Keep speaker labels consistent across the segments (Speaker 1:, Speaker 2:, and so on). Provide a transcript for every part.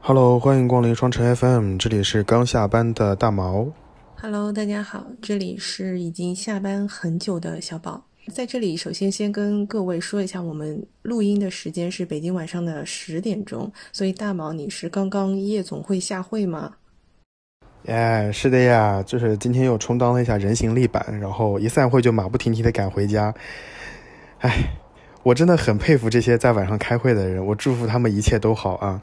Speaker 1: Hello，欢迎光临双城 FM，这里是刚下班的大毛。
Speaker 2: Hello，大家好，这里是已经下班很久的小宝。在这里，首先先跟各位说一下，我们录音的时间是北京晚上的十点钟，所以大毛，你是刚刚夜总会下会吗？
Speaker 1: 哎，是的呀，就是今天又充当了一下人形立板，然后一散会就马不停蹄的赶回家。哎，我真的很佩服这些在晚上开会的人，我祝福他们一切都好啊。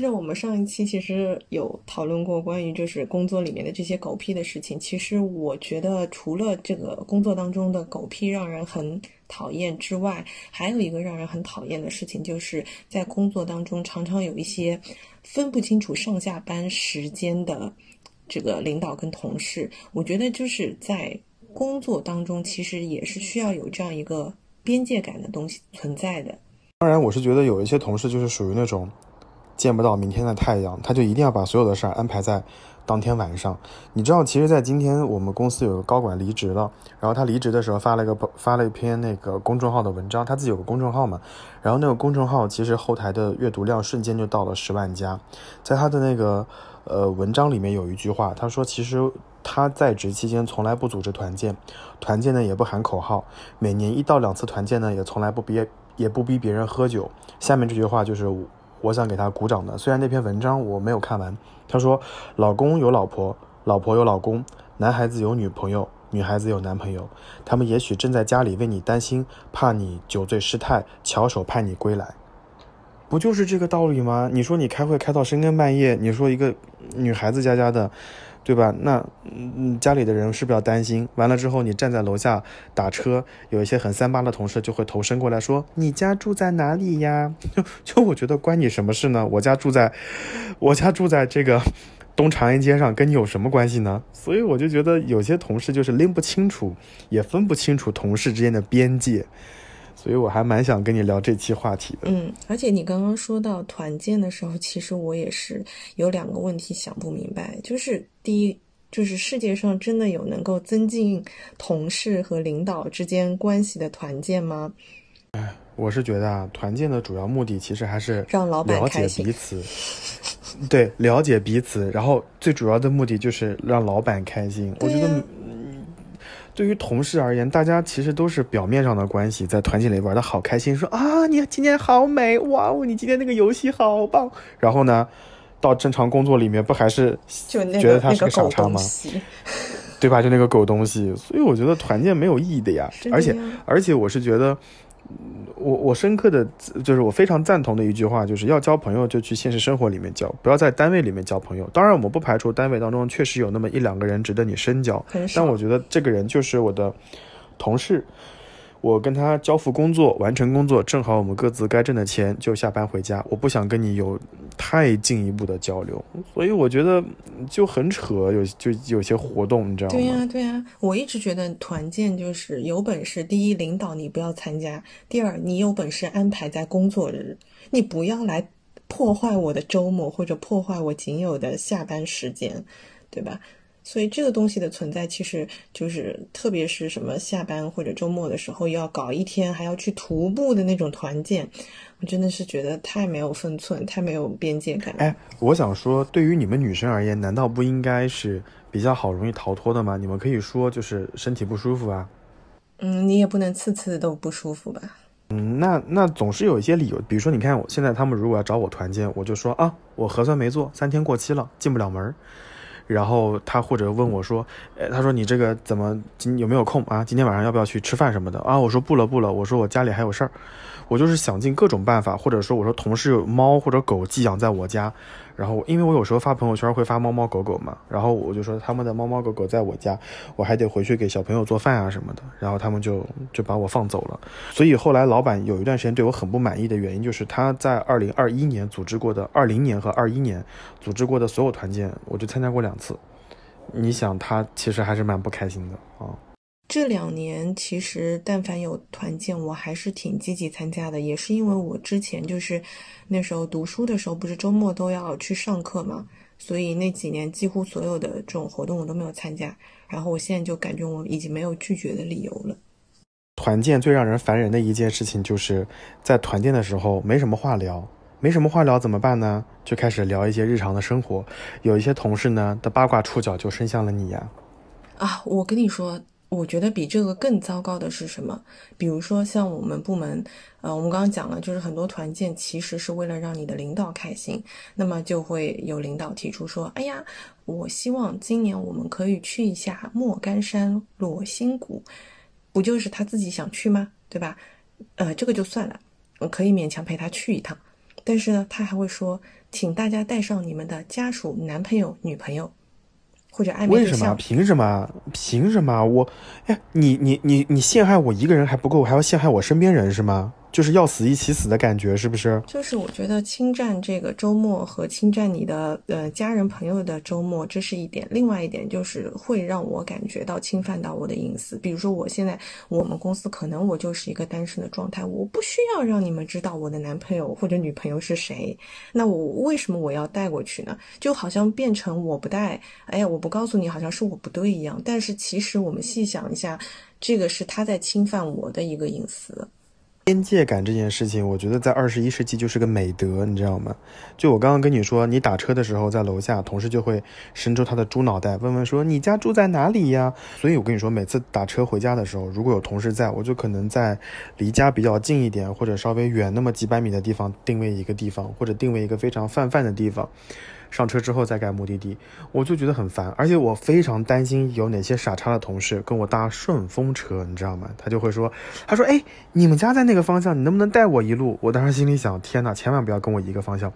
Speaker 2: 接着我们上一期其实有讨论过关于就是工作里面的这些狗屁的事情。其实我觉得除了这个工作当中的狗屁让人很讨厌之外，还有一个让人很讨厌的事情，就是在工作当中常常有一些分不清楚上下班时间的这个领导跟同事。我觉得就是在工作当中，其实也是需要有这样一个边界感的东西存在的。
Speaker 1: 当然，我是觉得有一些同事就是属于那种见不到明天的太阳，他就一定要把所有的事儿安排在当天晚上。你知道，其实，在今天我们公司有个高管离职了，然后他离职的时候发了一个发了一篇那个公众号的文章，他自己有个公众号嘛，然后那个公众号其实后台的阅读量瞬间就到了十万加，在他的那个呃文章里面有一句话，他说其实他在职期间从来不组织团建，团建呢也不喊口号，每年一到两次团建呢也从来不逼也不逼别人喝酒。下面这句话就是我想给他鼓掌的，虽然那篇文章我没有看完。他说：“老公有老婆，老婆有老公，男孩子有女朋友，女孩子有男朋友，他们也许正在家里为你担心，怕你酒醉失态，翘首盼你归来。”不就是这个道理吗？你说你开会开到深更半夜，你说一个女孩子家家的，对吧？那嗯，家里的人是不是要担心？完了之后，你站在楼下打车，有一些很三八的同事就会头伸过来说：“你家住在哪里呀？” 就就我觉得关你什么事呢？我家住在，我家住在这个东长安街上，跟你有什么关系呢？所以我就觉得有些同事就是拎不清楚，也分不清楚同事之间的边界。所以我还蛮想跟你聊这期话题的。
Speaker 2: 嗯，而且你刚刚说到团建的时候，其实我也是有两个问题想不明白，就是第一，就是世界上真的有能够增进同事和领导之间关系的团建吗？
Speaker 1: 哎我是觉得啊，团建的主要目的其实还是
Speaker 2: 让老板
Speaker 1: 了解
Speaker 2: 开心
Speaker 1: 彼此，对，了解彼此，然后最主要的目的就是让老板开心。我觉得
Speaker 2: 对
Speaker 1: 于同事而言，大家其实都是表面上的关系，在团建里玩的好开心，说啊，你今天好美，哇哦，你今天那个游戏好棒。然后呢，到正常工作里面不还是
Speaker 2: 就
Speaker 1: 觉得他是
Speaker 2: 个
Speaker 1: 傻叉吗？对吧？就那个狗东西，所以我觉得团建没有意义的呀。而且而且我是觉得，嗯我我深刻的就是我非常赞同的一句话，就是要交朋友就去现实生活里面交，不要在单位里面交朋友。当然，我们不排除单位当中确实有那么一两个人值得你深交，但我觉得这个人就是我的同事。我跟他交付工作，完成工作，正好我们各自该挣的钱就下班回家。我不想跟你有太进一步的交流，所以我觉得就很扯，有就有些活动，你知道吗？
Speaker 2: 对呀、对呀、我一直觉得团建就是有本事，第一领导你不要参加，第二你有本事安排在工作日，你不要来破坏我的周末或者破坏我仅有的下班时间，对吧？所以这个东西的存在，其实就是特别是什么下班或者周末的时候要搞一天，还要去徒步的那种团建，我真的是觉得太没有分寸，太没有边界感。
Speaker 1: 哎，我想说，对于你们女生而言，难道不应该是比较好容易逃脱的吗？你们可以说就是身体不舒服啊，
Speaker 2: 嗯，你也不能次次都不舒服吧？
Speaker 1: 嗯，那那总是有一些理由，比如说，你看我现在他们如果要找我团建，我就说啊，我核酸没做，三天过期了，进不了门儿。然后他或者问我说，呃，他说你这个怎么今有没有空啊？今天晚上要不要去吃饭什么的啊？我说不了不了，我说我家里还有事儿，我就是想尽各种办法，或者说我说同事有猫或者狗寄养在我家，然后因为我有时候发朋友圈会发猫猫狗狗嘛，然后我就说他们的猫猫狗狗在我家，我还得回去给小朋友做饭啊什么的，然后他们就就把我放走了。所以后来老板有一段时间对我很不满意的原因，就是他在二零二一年组织过的，二零年和二一年组织过的所有团建，我就参加过两次。你想，他其实还是蛮不开心的啊。
Speaker 2: 这两年其实但凡有团建，我还是挺积极参加的，也是因为我之前就是那时候读书的时候，不是周末都要去上课嘛，所以那几年几乎所有的这种活动我都没有参加。然后我现在就感觉我已经没有拒绝的理由了。
Speaker 1: 团建最让人烦人的一件事情，就是在团建的时候没什么话聊，没什么话聊怎么办呢？就开始聊一些日常的生活。有一些同事呢的八卦触角就伸向了你呀。
Speaker 2: 啊，我跟你说，我觉得比这个更糟糕的是什么？比如说像我们部门，呃，我们刚刚讲了，就是很多团建其实是为了让你的领导开心，那么就会有领导提出说，哎呀，我希望今年我们可以去一下莫干山、裸心谷，不就是他自己想去吗？对吧？呃，这个就算了，我可以勉强陪他去一趟，但是呢，他还会说，请大家带上你们的家属、男朋友、女朋友。或者暧昧
Speaker 1: 为什么？凭什么？凭什么？我，哎，你你你你陷害我一个人还不够，还要陷害我身边人是吗？就是要死一起死的感觉，是不是？
Speaker 2: 就是我觉得侵占这个周末和侵占你的呃家人朋友的周末，这是一点。另外一点就是会让我感觉到侵犯到我的隐私。比如说我现在我们公司可能我就是一个单身的状态，我不需要让你们知道我的男朋友或者女朋友是谁。那我为什么我要带过去呢？就好像变成我不带，哎呀，我不告诉你，好像是我不对一样。但是其实我们细想一下，这个是他在侵犯我的一个隐私。
Speaker 1: 边界感这件事情，我觉得在二十一世纪就是个美德，你知道吗？就我刚刚跟你说，你打车的时候在楼下，同事就会伸出他的猪脑袋，问问说你家住在哪里呀？所以我跟你说，每次打车回家的时候，如果有同事在，我就可能在离家比较近一点，或者稍微远那么几百米的地方定位一个地方，或者定位一个非常泛泛的地方。上车之后再改目的地，我就觉得很烦，而且我非常担心有哪些傻叉的同事跟我搭顺风车，你知道吗？他就会说，他说，哎，你们家在那个方向，你能不能带我一路？我当时心里想，天哪，千万不要跟我一个方向。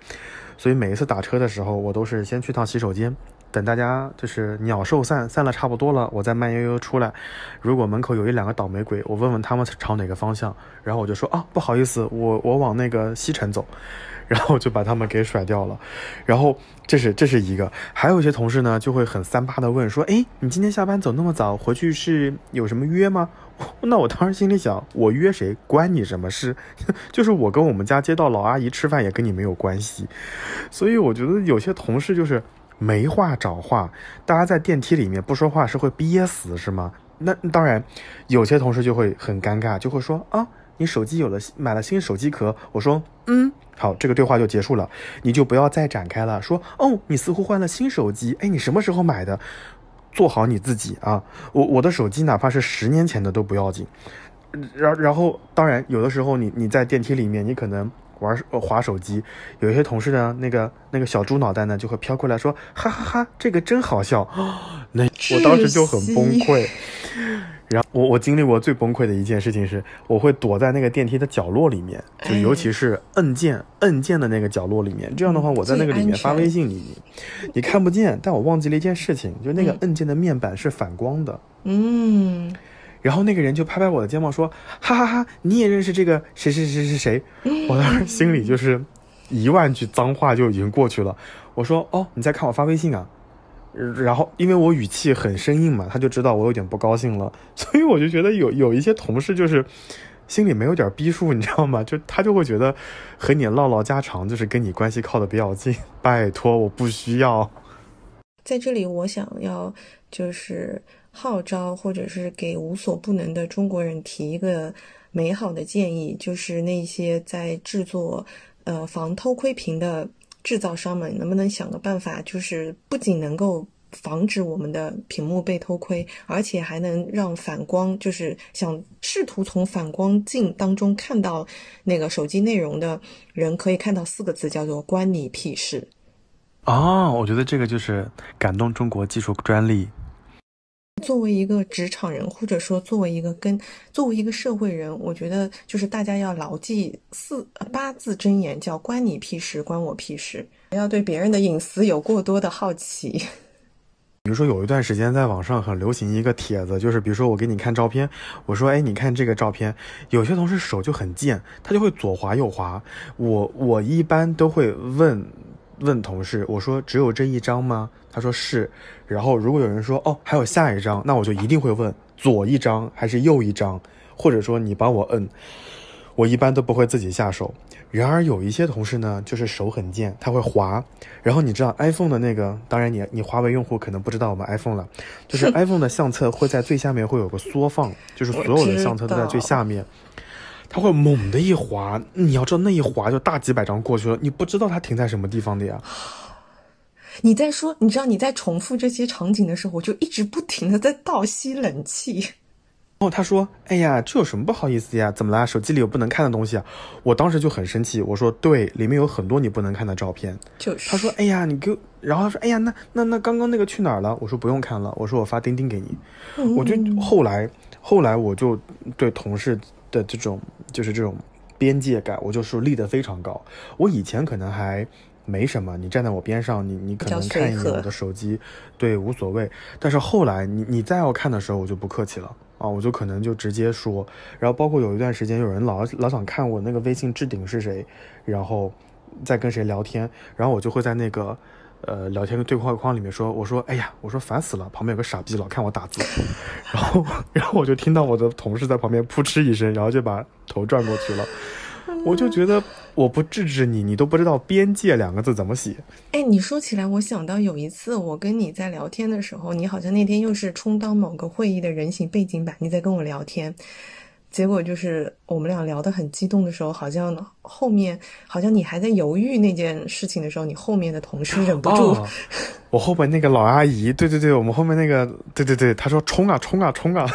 Speaker 1: 所以每一次打车的时候，我都是先去趟洗手间，等大家就是鸟兽散，散了差不多了，我再慢悠悠出来。如果门口有一两个倒霉鬼，我问问他们朝哪个方向，然后我就说啊，不好意思，我我往那个西城走。然后就把他们给甩掉了，然后这是这是一个，还有一些同事呢就会很三八的问说，哎，你今天下班走那么早，回去是有什么约吗？那我当时心里想，我约谁关你什么事？就是我跟我们家街道老阿姨吃饭也跟你没有关系，所以我觉得有些同事就是没话找话，大家在电梯里面不说话是会憋死是吗？那当然，有些同事就会很尴尬，就会说啊。你手机有了买了新手机壳，我说嗯好，这个对话就结束了，你就不要再展开了。说哦，你似乎换了新手机，哎，你什么时候买的？做好你自己啊！我我的手机哪怕是十年前的都不要紧。然然后当然有的时候你你在电梯里面，你可能玩呃滑手机，有一些同事呢，那个那个小猪脑袋呢就会飘过来说哈哈哈，这个真好笑。那我当时就很崩溃。然后我我经历过最崩溃的一件事情是，我会躲在那个电梯的角落里面，就尤其是按键按键的那个角落里面。这样的话，我在那个里面发微信，你你看不见。但我忘记了一件事情，就那个按键的面板是反光的。
Speaker 2: 嗯，
Speaker 1: 然后那个人就拍拍我的肩膀说：“哈哈哈，你也认识这个谁谁谁谁谁？”我当时心里就是一万句脏话就已经过去了。我说：“哦，你在看我发微信啊？”然后因为我语气很生硬嘛，他就知道我有点不高兴了，所以我就觉得有有一些同事就是心里没有点逼数，你知道吗？就他就会觉得和你唠唠家常，就是跟你关系靠得比较近。拜托，我不需要。
Speaker 2: 在这里，我想要就是号召，或者是给无所不能的中国人提一个美好的建议，就是那些在制作呃防偷窥屏的制造商们，能不能想个办法，就是不仅能够防止我们的屏幕被偷窥，而且还能让反光，就是想试图从反光镜当中看到那个手机内容的人，可以看到四个字，叫做“关你屁事”。
Speaker 1: 哦，我觉得这个就是感动中国技术专利。
Speaker 2: 作为一个职场人，或者说作为一个跟作为一个社会人，我觉得就是大家要牢记四八字真言，叫“关你屁事，关我屁事”。不要对别人的隐私有过多的好奇。
Speaker 1: 比如说，有一段时间在网上很流行一个帖子，就是比如说我给你看照片，我说，哎，你看这个照片，有些同事手就很贱，他就会左滑右滑。我我一般都会问。问同事，我说只有这一张吗？他说是。然后如果有人说哦还有下一张，那我就一定会问左一张还是右一张，或者说你帮我摁。我一般都不会自己下手。然而有一些同事呢，就是手很贱，他会滑。然后你知道 iPhone 的那个，当然你你华为用户可能不知道我们 iPhone 了，就是 iPhone 的相册会在最下面会有个缩放，就是所有的相册都在最下面。它会猛的一滑，你要知道那一滑就大几百张过去了，你不知道它停在什么地方的呀。
Speaker 2: 你在说，你知道你在重复这些场景的时候，我就一直不停的在倒吸冷气。然
Speaker 1: 后他说：“哎呀，这有什么不好意思呀？怎么啦？手机里有不能看的东西啊？”我当时就很生气，我说：“对，里面有很多你不能看的照片。”
Speaker 2: 就是
Speaker 1: 他说：“哎呀，你给……然后他说：‘哎呀，那那那刚刚那个去哪儿了？’我说：‘不用看了。’我说：‘我发钉钉给你。’我就后来后来我就对同事。”的这种就是这种边界感，我就是立得非常高。我以前可能还没什么，你站在我边上，你你可能看一眼我的手机，对，无所谓。但是后来你你再要看的时候，我就不客气了啊，我就可能就直接说。然后包括有一段时间，有人老老想看我那个微信置顶是谁，然后再跟谁聊天，然后我就会在那个。呃，聊天的对话框里面说，我说，哎呀，我说烦死了，旁边有个傻逼老看我打字，然后，然后我就听到我的同事在旁边扑哧一声，然后就把头转过去了，我就觉得我不制止你，你都不知道边界两个字怎么写。
Speaker 2: 哎，你说起来，我想到有一次我跟你在聊天的时候，你好像那天又是充当某个会议的人形背景板，你在跟我聊天。结果就是我们俩聊得很激动的时候，好像后面好像你还在犹豫那件事情的时候，你后面的同事忍不住，
Speaker 1: 我后面那个老阿姨，对对对，我们后面那个，对对对，她说冲啊冲啊冲啊！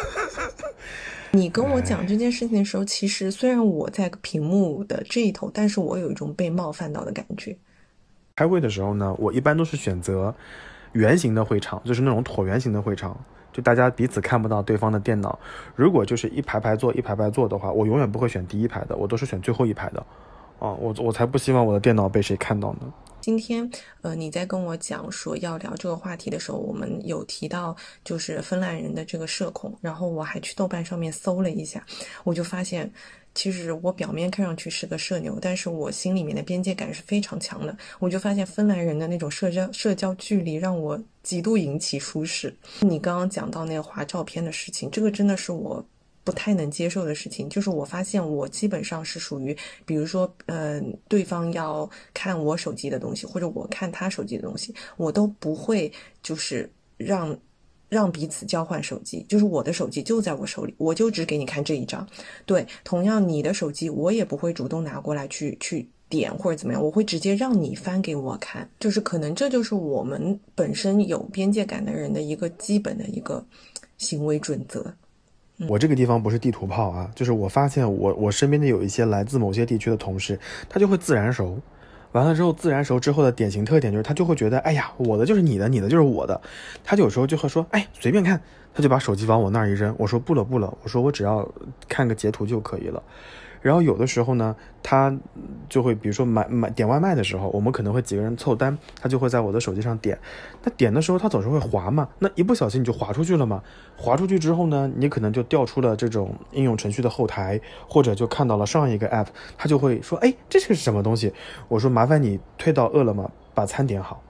Speaker 2: 你跟我讲这件事情的时候，其实虽然我在屏幕的这一头，但是我有一种被冒犯到的感觉。
Speaker 1: 开会的时候呢，我一般都是选择圆形的会场，就是那种椭圆形的会场。就大家彼此看不到对方的电脑，如果就是一排排坐一排排坐的话，我永远不会选第一排的，我都是选最后一排的，啊，我我才不希望我的电脑被谁看到呢。
Speaker 2: 今天，呃，你在跟我讲说要聊这个话题的时候，我们有提到就是芬兰人的这个社恐，然后我还去豆瓣上面搜了一下，我就发现。其实我表面看上去是个社牛，但是我心里面的边界感是非常强的。我就发现芬兰人的那种社交社交距离让我极度引起舒适。你刚刚讲到那个划照片的事情，这个真的是我不太能接受的事情。就是我发现我基本上是属于，比如说，嗯，对方要看我手机的东西，或者我看他手机的东西，我都不会就是让。让彼此交换手机，就是我的手机就在我手里，我就只给你看这一张。对，同样你的手机我也不会主动拿过来去去点或者怎么样，我会直接让你翻给我看。就是可能这就是我们本身有边界感的人的一个基本的一个行为准则。
Speaker 1: 我这个地方不是地图炮啊，就是我发现我我身边的有一些来自某些地区的同事，他就会自然熟。完了之后，自然熟之后的典型特点就是，他就会觉得，哎呀，我的就是你的，你的就是我的。他有时候就会说，哎，随便看，他就把手机往我那儿一扔。我说不了不了，我说我只要看个截图就可以了。然后有的时候呢，他就会比如说买买点外卖的时候，我们可能会几个人凑单，他就会在我的手机上点。那点的时候他总是会滑嘛，那一不小心你就滑出去了嘛。滑出去之后呢，你可能就调出了这种应用程序的后台，或者就看到了上一个 app，他就会说，哎，这是个什么东西？我说麻烦你退到饿了么，把餐点好。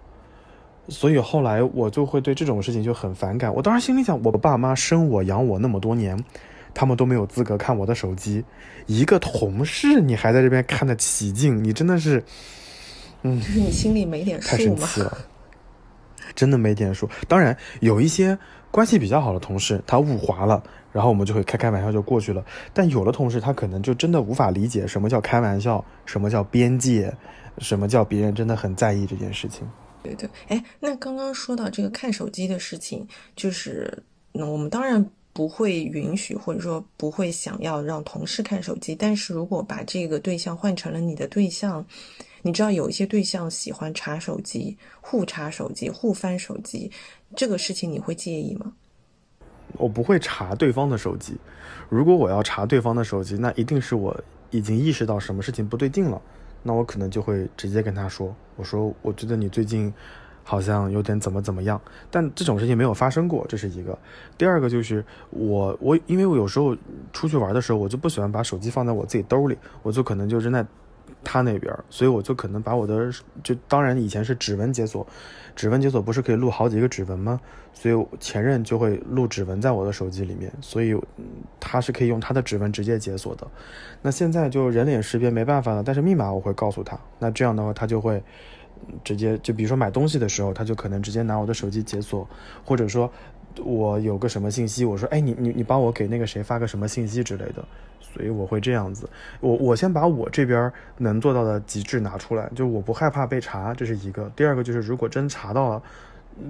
Speaker 1: 所以后来我就会对这种事情就很反感。我当时心里想，我爸妈生我养我那么多年。他们都没有资格看我的手机，一个同事你还在这边看得起劲，你真的是，嗯，
Speaker 2: 就是你心里没点
Speaker 1: 太生
Speaker 2: 数吗？
Speaker 1: 气了，真的没点数。当然有一些关系比较好的同事，他误滑了，然后我们就会开开玩笑就过去了。但有的同事他可能就真的无法理解什么叫开玩笑，什么叫边界，什么叫别人真的很在意这件事情。
Speaker 2: 对对，哎，那刚刚说到这个看手机的事情，就是，那我们当然不会允许，或者说不会想要让同事看手机。但是如果把这个对象换成了你的对象，你知道有一些对象喜欢查手机、互查手机、互翻手机，这个事情你会介意吗？
Speaker 1: 我不会查对方的手机，如果我要查对方的手机，那一定是我已经意识到什么事情不对劲了，那我可能就会直接跟他说，我说我觉得你最近好像有点怎么怎么样，但这种事情没有发生过，这是一个。第二个就是我我因为我有时候出去玩的时候，我就不喜欢把手机放在我自己兜里，我就可能就扔在他那边，所以我就可能把我的就当然以前是指纹解锁，指纹解锁不是可以录好几个指纹吗？所以前任就会录指纹在我的手机里面，所以他是可以用他的指纹直接解锁的。那现在就人脸识别没办法了，但是密码我会告诉他，那这样的话他就会直接就比如说买东西的时候，他就可能直接拿我的手机解锁，或者说我有个什么信息，我说哎你你你帮我给那个谁发个什么信息之类的。所以我会这样子，我我先把我这边能做到的极致拿出来，就我不害怕被查，这是一个。第二个就是如果真查到了，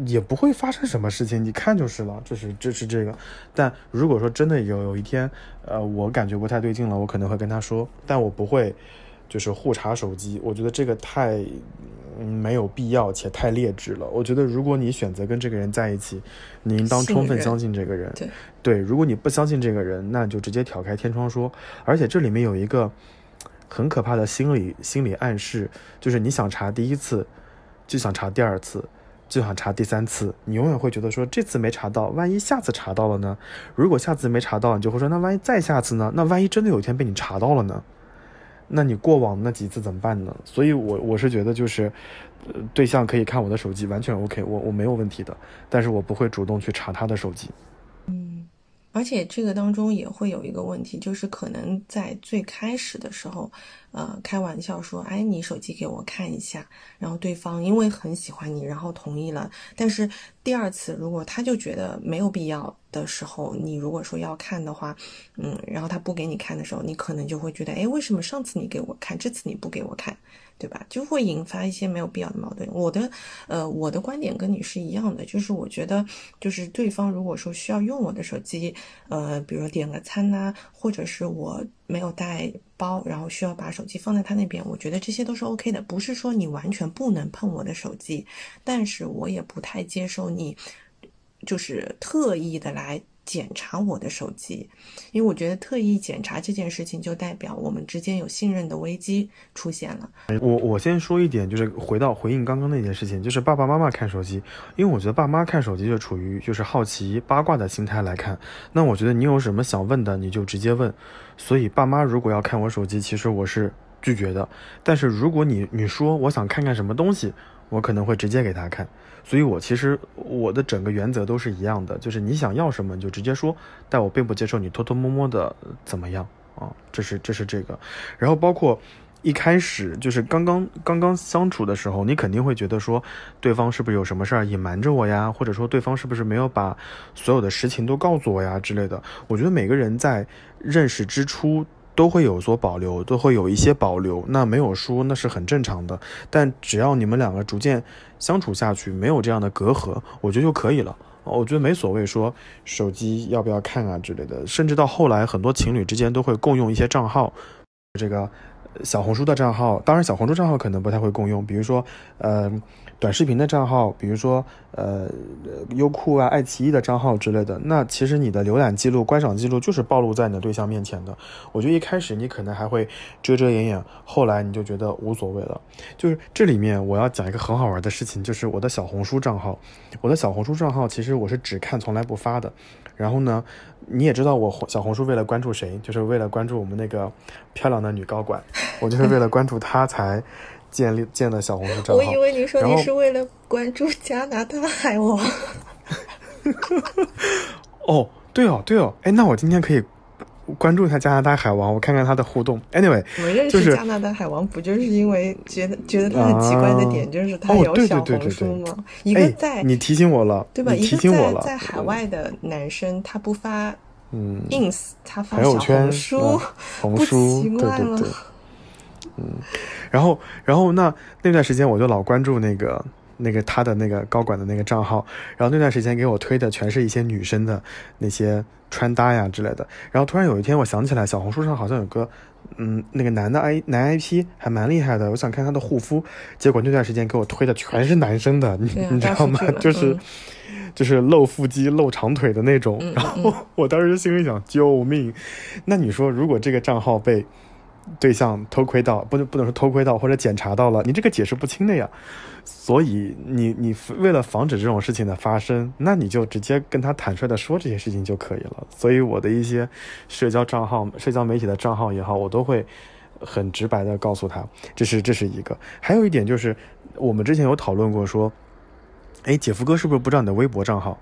Speaker 1: 也不会发生什么事情，你看就是了，这是这是这个。但如果说真的有有一天，呃，我感觉不太对劲了，我可能会跟他说，但我不会就是互查手机，我觉得这个太嗯没有必要且太劣质了。我觉得如果你选择跟这个人在一起，你应当充分相信这个人。
Speaker 2: 对
Speaker 1: 对，如果你不相信这个人，那你就直接挑开天窗说。而且这里面有一个很可怕的心理心理暗示，就是你想查第一次，就想查第二次，就想查第三次，你永远会觉得说这次没查到，万一下次查到了呢？如果下次没查到，你就会说那万一再下次呢？那万一真的有一天被你查到了呢？那你过往那几次怎么办呢？所以我我是觉得就是，呃，对象可以看我的手机，完全 OK，我我没有问题的，但是我不会主动去查他的手机。
Speaker 2: 嗯而且这个当中也会有一个问题，就是可能在最开始的时候，呃，开玩笑说，哎，你手机给我看一下，然后对方因为很喜欢你，然后同意了。但是第二次如果他就觉得没有必要的时候，你如果说要看的话，嗯，然后他不给你看的时候，你可能就会觉得，哎，为什么上次你给我看，这次你不给我看？对吧？就会引发一些没有必要的矛盾。我的，呃，我的观点跟你是一样的，就是我觉得，就是对方如果说需要用我的手机，呃，比如点个餐呐、或者是我没有带包，然后需要把手机放在他那边，我觉得这些都是 OK 的，不是说你完全不能碰我的手机，但是我也不太接受你，就是特意的来检查我的手机，因为我觉得特意检查这件事情就代表我们之间有信任的危机出现了。
Speaker 1: 我我先说一点，就是回到回应刚刚那件事情，就是爸爸妈妈看手机，因为我觉得爸妈看手机就处于就是好奇八卦的心态来看，那我觉得你有什么想问的你就直接问，所以爸妈如果要看我手机，其实我是拒绝的，但是如果你你说我想看看什么东西，我可能会直接给他看，所以我其实我的整个原则都是一样的，就是你想要什么你就直接说，但我并不接受你偷偷摸摸的怎么样啊，这是这是这个，然后包括。一开始就是刚刚刚刚相处的时候，你肯定会觉得说，对方是不是有什么事儿隐瞒着我呀，或者说对方是不是没有把所有的实情都告诉我呀之类的。我觉得每个人在认识之初都会有所保留，都会有一些保留，那没有说那是很正常的。但只要你们两个逐渐相处下去，没有这样的隔阂，我觉得就可以了。我觉得没所谓说手机要不要看啊之类的，甚至到后来很多情侣之间都会共用一些账号，这个小红书的账号，当然小红书账号可能不太会共用，比如说呃短视频的账号，比如说呃优酷啊、爱奇艺的账号之类的，那其实你的浏览记录、观赏记录就是暴露在你的对象面前的。我觉得一开始你可能还会遮遮掩掩，后来你就觉得无所谓了。就是这里面我要讲一个很好玩的事情，就是我的小红书账号，我的小红书账号其实我是只看从来不发的。然后呢，你也知道我小红书为了关注谁，就是为了关注我们那个漂亮的女高管，我就是为了关注她才建立建的小红书账号。
Speaker 2: 我以为你说你是为了关注加拿大海王，
Speaker 1: 哦，对哦，对哦，哎，那我今天可以关注一下加拿大海王，我看看他的互动。Anyway，
Speaker 2: 我们认
Speaker 1: 就是
Speaker 2: 识加拿大海王，不就是因为觉得觉得他很奇怪的点就是他有小红书
Speaker 1: 对
Speaker 2: 吗？一个
Speaker 1: 哎
Speaker 2: 在，
Speaker 1: 你提醒我了，
Speaker 2: 对吧？一个
Speaker 1: 醒我了，
Speaker 2: 在在海外的男生，他不发
Speaker 1: 嗯
Speaker 2: ，ins，他发小
Speaker 1: 圈
Speaker 2: 红书
Speaker 1: 嗯，红
Speaker 2: 不
Speaker 1: 书，对对对，嗯，然后然后那那段时间我就老关注那个那个他的那个高管的那个账号，然后那段时间给我推的全是一些女生的那些穿搭呀之类的，然后突然有一天我想起来小红书上好像有个。嗯，那个男的 I 男 IP 还蛮厉害的，我想看他的护肤，结果那段时间给我推的全是男生的，你、
Speaker 2: 啊
Speaker 1: 你知道吗就是、
Speaker 2: 嗯
Speaker 1: 就是露腹肌、露长腿的那种。
Speaker 2: 嗯
Speaker 1: 然后我当时心里想，救命！那你说，如果这个账号被对象偷窥到，不能不能说偷窥到或者检查到了，你这个解释不清的呀。所以你你为了防止这种事情的发生，那你就直接跟他坦率的说这些事情就可以了。所以我的一些社交账号、社交媒体的账号也好，我都会很直白的告诉他，这是这是一个。还有一点就是，我们之前有讨论过说，哎，姐夫哥是不是不知道你的微博账号？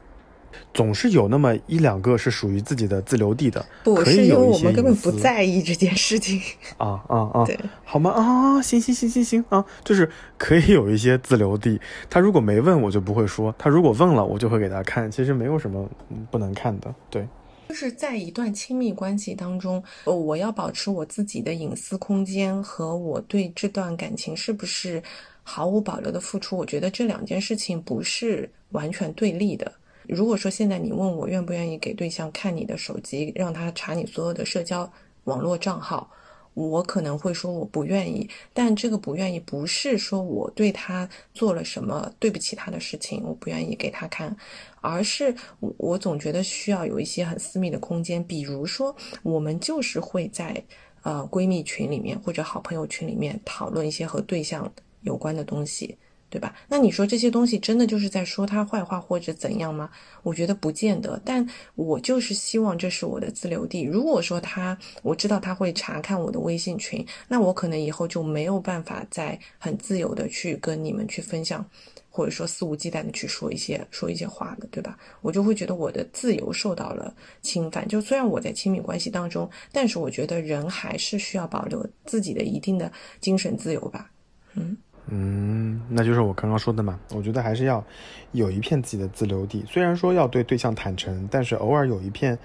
Speaker 1: 总是有那么一两个是属于自己的自留地的，
Speaker 2: 不
Speaker 1: 可
Speaker 2: 是因为
Speaker 1: 以有一些
Speaker 2: 我们根本不在意这件事情。
Speaker 1: 啊啊啊！
Speaker 2: 对，
Speaker 1: 好吗？啊，行行行行行啊，就是可以有一些自留地。他如果没问，我就不会说；他如果问了，我就会给他看。其实没有什么嗯不能看的。对，
Speaker 2: 就是在一段亲密关系当中，呃我要保持我自己的隐私空间和我对这段感情是不是毫无保留的付出，我觉得这两件事情不是完全对立的。如果说现在你问我愿不愿意给对象看你的手机，让他查你所有的社交网络账号，我可能会说我不愿意，但这个不愿意不是说我对他做了什么对不起他的事情，我不愿意给他看，而是我总觉得需要有一些很私密的空间，比如说我们就是会在呃闺蜜群里面或者好朋友群里面讨论一些和对象有关的东西。对吧？那你说这些东西真的就是在说他坏话或者怎样吗？我觉得不见得，但我就是希望这是我的自留地。如果说他，我知道他会查看我的微信群，那我可能以后就没有办法再很自由的去跟你们去分享，或者说肆无忌惮的去说一些说一些话了，对吧？我就会觉得我的自由受到了侵犯。就虽然我在亲密关系当中，但是我觉得人还是需要保留自己的一定的精神自由吧。
Speaker 1: 嗯，嗯那就是我刚刚说的嘛。我觉得还是要有一片自己的自留地，虽然说要对对象坦诚，但是偶尔有一片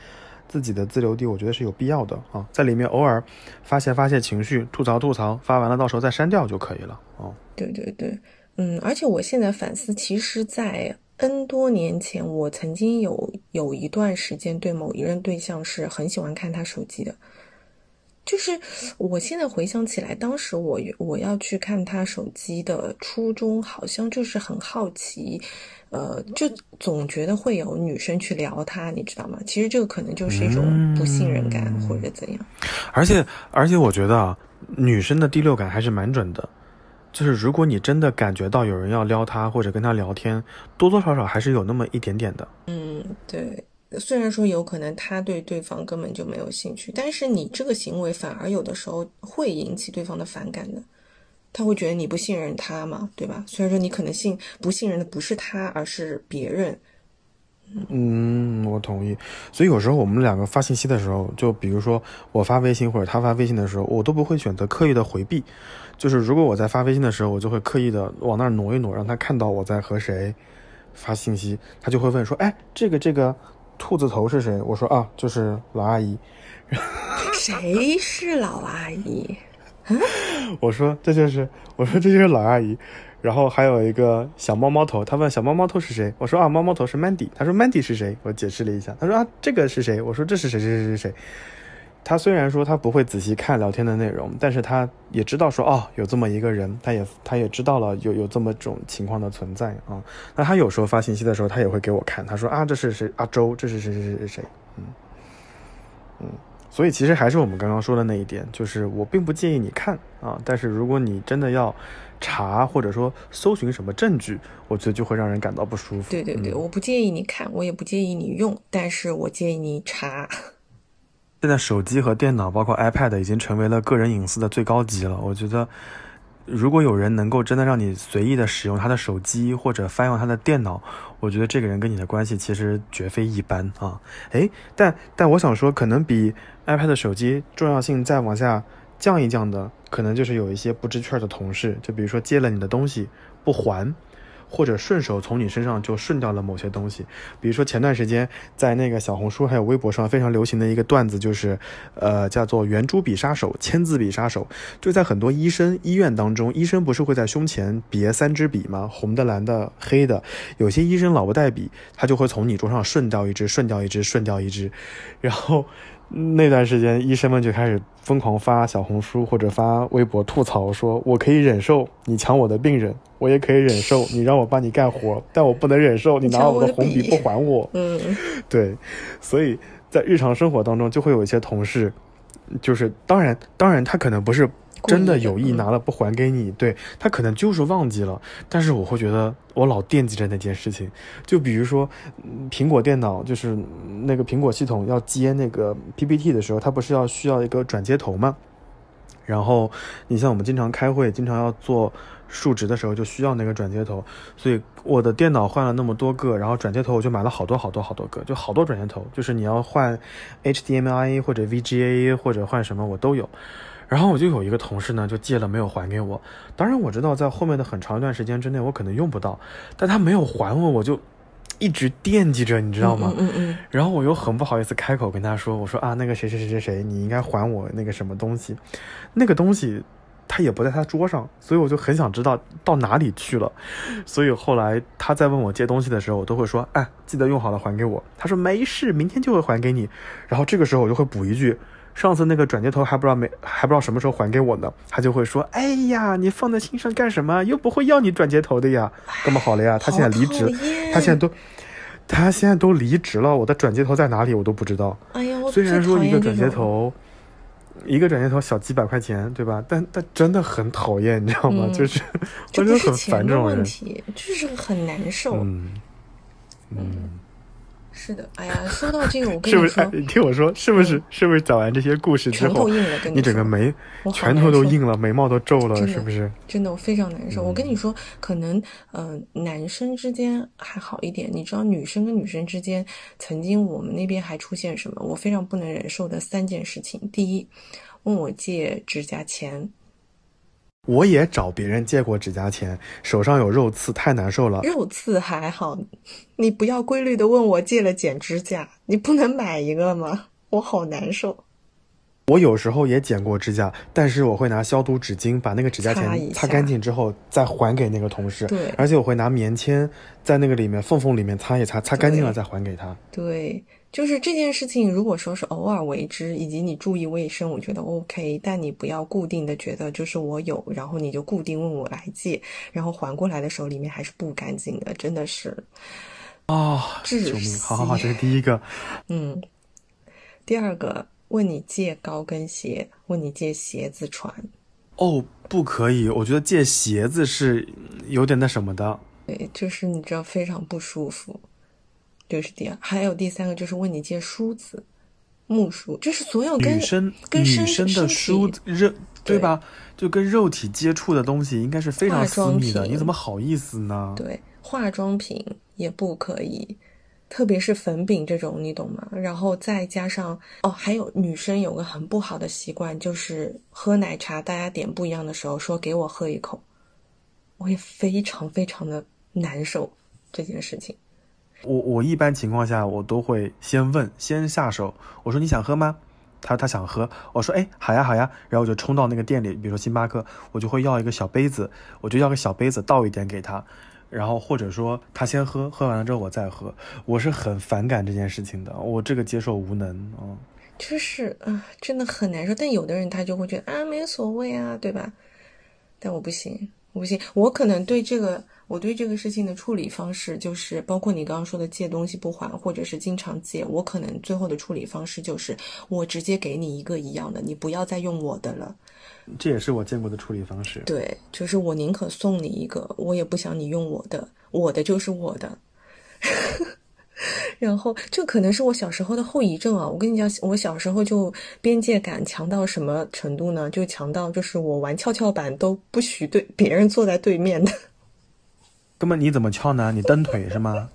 Speaker 1: 自己的自留地，我觉得是有必要的啊。在里面偶尔发泄发泄情绪，吐槽吐槽，发完了到时候再删掉就可以了哦。
Speaker 2: 对对对，嗯，而且我现在反思，其实，在 N 多年前，我曾经有有一段时间对某一任对象是很喜欢看他手机的。就是我现在回想起来，当时我我要去看他手机的初衷，好像就是很好奇，呃，就总觉得会有女生去聊他，你知道吗？其实这个可能就是一种不信任感、或者怎样。
Speaker 1: 而且而且我觉得啊，女生的第六感还是蛮准的。就是如果你真的感觉到有人要撩她或者跟她聊天，多多少少还是有那么一点点的。
Speaker 2: 嗯，对。虽然说有可能他对对方根本就没有兴趣，但是你这个行为反而有的时候会引起对方的反感的。他会觉得你不信任他嘛，对吧？虽然说你可能信不信任的不是他，而是别人。
Speaker 1: 嗯，我同意。所以有时候我们两个发信息的时候，就比如说我发微信或者他发微信的时候，我都不会选择刻意的回避。就是如果我在发微信的时候，我就会刻意的往那儿挪一挪，让他看到我在和谁发信息，他就会问说：“哎，这个这个兔子头是谁？”我说：“啊，就是老阿姨。
Speaker 2: 谁是老阿姨？”
Speaker 1: 我说：“这就是，我说这就是老阿姨。”然后还有一个小猫猫头，他问小猫猫头是谁？我说啊，猫猫头是 Mandy。他说 Mandy 是谁？我解释了一下。他说啊，这个是谁？我说这是谁谁谁谁谁。他虽然说他不会仔细看聊天的内容，但是他也知道说哦有这么一个人，他也他也知道了有有这么种情况的存在啊。那他有时候发信息的时候，他也会给我看，他说啊这是谁阿周，这是谁谁谁谁谁，嗯嗯。所以其实还是我们刚刚说的那一点，就是我并不建议你看啊，但是如果你真的要查或者说搜寻什么证据，我觉得就会让人感到不舒服。
Speaker 2: 对对对，
Speaker 1: 嗯
Speaker 2: 我不建议你看，我也不建议你用，但是我建议你查。
Speaker 1: 现在手机和电脑，包括 iPad，已经成为了个人隐私的最高级了。我觉得，如果有人能够真的让你随意的使用他的手机或者翻用他的电脑，我觉得这个人跟你的关系其实绝非一般啊。诶，但但我想说，可能比 iPad 手机重要性再往下降一降的，可能就是有一些不知趣的同事，就比如说借了你的东西不还。或者顺手从你身上就顺掉了某些东西，比如说前段时间在那个小红书还有微博上非常流行的一个段子，就是，呃，叫做圆珠笔杀手、签字笔杀手，就在很多医生医院当中，医生不是会在胸前别三支笔吗？红的、蓝的、黑的，有些医生老不带笔，他就会从你桌上顺掉一支、顺掉一支、顺掉一支，然后那段时间医生们就开始疯狂发小红书或者发微博吐槽说，我可以忍受你抢我的病人。我也可以忍受你让我帮你干活，但我不能忍受你拿我的红笔不还我。
Speaker 2: 嗯，
Speaker 1: 对，所以在日常生活当中就会有一些同事，就是当然当然他可能不是真的有意拿了不还给你，对他可能就是忘记了，但是我会觉得我老惦记着那件事情。就比如说苹果电脑，就是那个苹果系统要接那个 PPT 的时候，它不是要需要一个转接头吗？然后你像我们经常开会，经常要做。数值的时候就需要那个转接头，所以我的电脑换了那么多个，然后转接头我就买了好多好多好多个，就好多转接头，就是你要换 HDMI 或者 VGA 或者换什么我都有。然后我就有一个同事呢，就借了没有还给我。当然我知道在后面的很长一段时间之内我可能用不到，但他没有还我，我就一直惦记着，你知道吗？
Speaker 2: 嗯嗯。
Speaker 1: 然后我又很不好意思开口跟他说，我说啊，那个谁谁谁谁谁，你应该还我那个什么东西，那个东西。他也不在他桌上，所以我就很想知道到哪里去了。所以后来他在问我借东西的时候，我都会说：“哎，记得用好了还给我。”他说：“没事，明天就会还给你。”然后这个时候我就会补一句：“上次那个转接头还不知道没还不知道什么时候还给我呢。”他就会说：“哎呀，你放在心上干什么？又不会要你转接头的呀。”那么好了呀，他现在离职，他现在都他现在都离职了，我的转接头在哪里我都不知道。
Speaker 2: 哎呀，
Speaker 1: 虽然说一个转接头。一个转接头小几百块钱，对吧？但但真的很讨厌，你知道吗？
Speaker 2: 嗯、
Speaker 1: 就是
Speaker 2: 我
Speaker 1: 真的很烦这种人，
Speaker 2: 就是很难受。
Speaker 1: 嗯嗯，
Speaker 2: 是的。哎呀，说到这个，我跟
Speaker 1: 是不是？
Speaker 2: 你说，
Speaker 1: 哎你听我说，是不是？是不是讲完这些故事之后，
Speaker 2: 你
Speaker 1: 你整个眉拳头都硬了，眉毛都皱了，是不是？
Speaker 2: 真的，我非常难受。
Speaker 1: 嗯、
Speaker 2: 我跟你说，可能呃，男生之间还好一点。你知道，女生跟女生之间，曾经我们那边还出现什么？我非常不能忍受的三件事情。第一，问我借指甲钳。
Speaker 1: 我也找别人借过指甲钳，手上有肉刺，太难受了。
Speaker 2: 肉刺还好，你不要规律的问我借了剪指甲，你不能买一个吗？我好难受。
Speaker 1: 我有时候也剪过指甲，但是我会拿消毒纸巾把那个指甲钳擦干净之后再还给那个同事。
Speaker 2: 对，
Speaker 1: 而且我会拿棉签在那个里面缝缝里面擦一擦，擦干净了再还给他。
Speaker 2: 对，就是这件事情，如果说是偶尔为之，以及你注意卫生，我觉得 OK。但你不要固定的觉得就是我有，然后你就固定问我来借，然后还过来的时候里面还是不干净的，真的是
Speaker 1: 啊、哦，
Speaker 2: 救
Speaker 1: 命！好好好，这是第一个。
Speaker 2: 嗯，第二个。问你借高跟鞋，问你借鞋子穿，
Speaker 1: 哦，不可以，我觉得借鞋子是有点那什么的，
Speaker 2: 对，就是你知道非常不舒服，这是第二，还有第三个就是问你借梳子，木梳，这是所有跟
Speaker 1: 女生
Speaker 2: 跟
Speaker 1: 女生的梳子肉对吧？就跟肉体接触的东西应该是非常私密的，你怎么好意思呢？
Speaker 2: 对，化妆品也不可以。特别是粉饼这种，你懂吗？然后再加上哦，还有女生有个很不好的习惯，就是喝奶茶，大家点不一样的时候说给我喝一口，我也非常非常的难受这件事情。
Speaker 1: 我我一般情况下我都会先问，先下手，我说你想喝吗？他说他想喝，我说哎好呀好呀，然后我就冲到那个店里，比如说星巴克，我就会要一个小杯子，我就要个小杯子倒一点给他。然后或者说他先喝，喝完了之后我再喝，我是很反感这件事情的，我这个接受无能啊。
Speaker 2: 就是啊，真的很难受。但有的人他就会觉得啊，没所谓啊，对吧？但我不行，我不行。我可能对这个，我对这个事情的处理方式，就是包括你刚刚说的借东西不还，或者是经常借，我可能最后的处理方式就是我直接给你一个一样的，你不要再用我的了。
Speaker 1: 这也是我见过的处理方式。
Speaker 2: 对，就是我宁可送你一个，我也不想你用我的，我的就是我的。然后，这可能是我小时候的后遗症啊！我跟你讲，我小时候就边界感强到什么程度呢？就强到就是我玩跷跷板都不许对别人坐在对面的。
Speaker 1: 根本你怎么翘呢？你蹬腿是吗？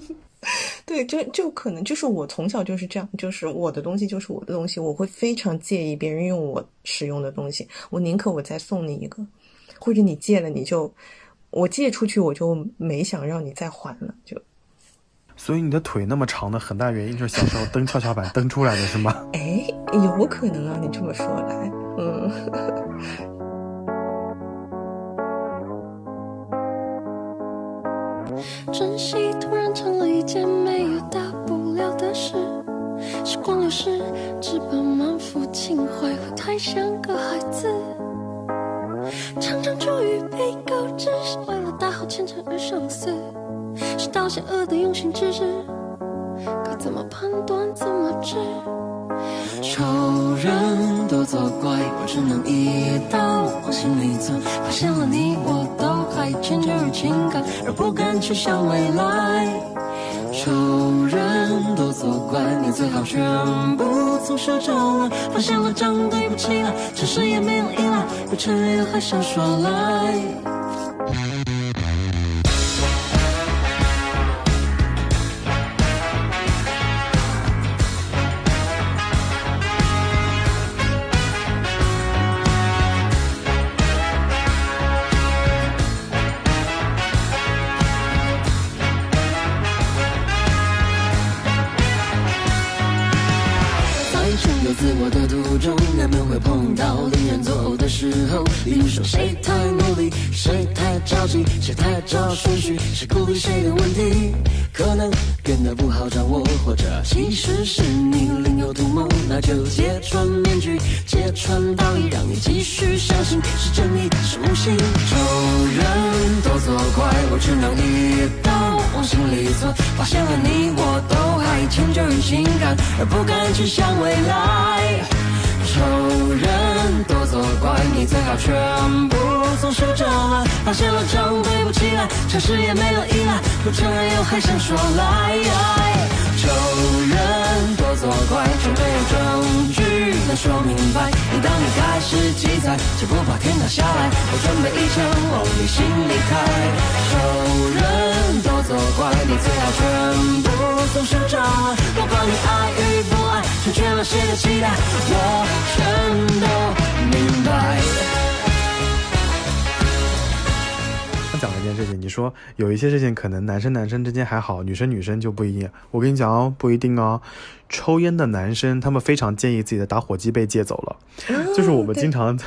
Speaker 2: 对，就就可能就是我从小就是这样，就是我的东西就是我的东西，我会非常介意别人用我使用的东西，我宁可我再送你一个，或者你借了你就我借出去，我就没想让你再还了，就。
Speaker 1: 所以你的腿那么长的很大原因就是小时候蹬跷跷板蹬出来的是吗？
Speaker 2: 哎，有可能啊，你这么说来，嗯。
Speaker 3: 珍惜突然成了一件没有大不了的事，时光流逝，只把满腹情怀活太像个孩子，常常出于被告知是为了大好前程而上思。是道险恶的用心之至，该怎么判断？怎么治？
Speaker 4: 仇人都作怪，我只能一刀往心里钻。发现了你，我都爱迁就于情感，而不敢去想未来。仇人多作怪，你最好全部从手招来。发现了，账对不起了，诚实也没有依赖，不承认又还想耍赖说来。谁太着急，谁太找顺序，是鼓励谁的问题？可能变得不好掌握，或者其实是你另有图谋，那就揭穿面具，揭穿道义，让你继续相信是正义，是无形。仇人多作怪，我只能一刀往心里钻。发现了你，我都还迁就于情感，而不敢去想未来。仇人多作怪，你最好全部从手掌来。发现了账对不起来，诚实也没有依赖，不承认又还想说来。仇人多作怪，却没有证据能说明白。你当你开始记载，就不怕天塌下来。我准备一枪往你心里开。仇人多作怪，你最好全部从手掌来。不管你爱与不爱。成全了谁的期待，我全都明白。
Speaker 1: 讲了一件事情，你说有一些事情可能男生男生之间还好，女生女生就不一样。我跟你讲哦，不一定哦。抽烟的男生他们非常介意自己的打火机被借走了，就是我们经常，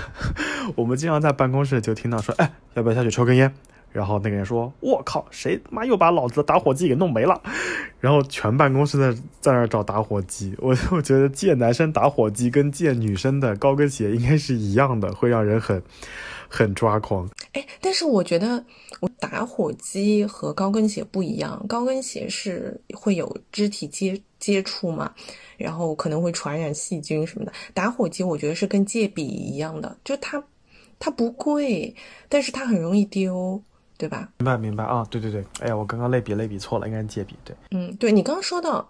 Speaker 1: 我们经常在办公室就听到说，哎，要不要下去抽根烟？然后那个人说：“我靠，谁他妈又把老子的打火机给弄没了？” 然后全办公室在在那儿找打火机。我我觉得借男生打火机跟借女生的高跟鞋应该是一样的，会让人很很抓狂。
Speaker 2: 哎，但是我觉得我打火机和高跟鞋不一样，高跟鞋是会有肢体接接触嘛，然后可能会传染细菌什么的。打火机我觉得是跟借笔一样的，就它它不贵，但是它很容易丢。对吧？
Speaker 1: 明白明白啊，对对对，哎呀，我刚刚类比类比错了，应该是借笔。对，
Speaker 2: 嗯，对你刚刚说到，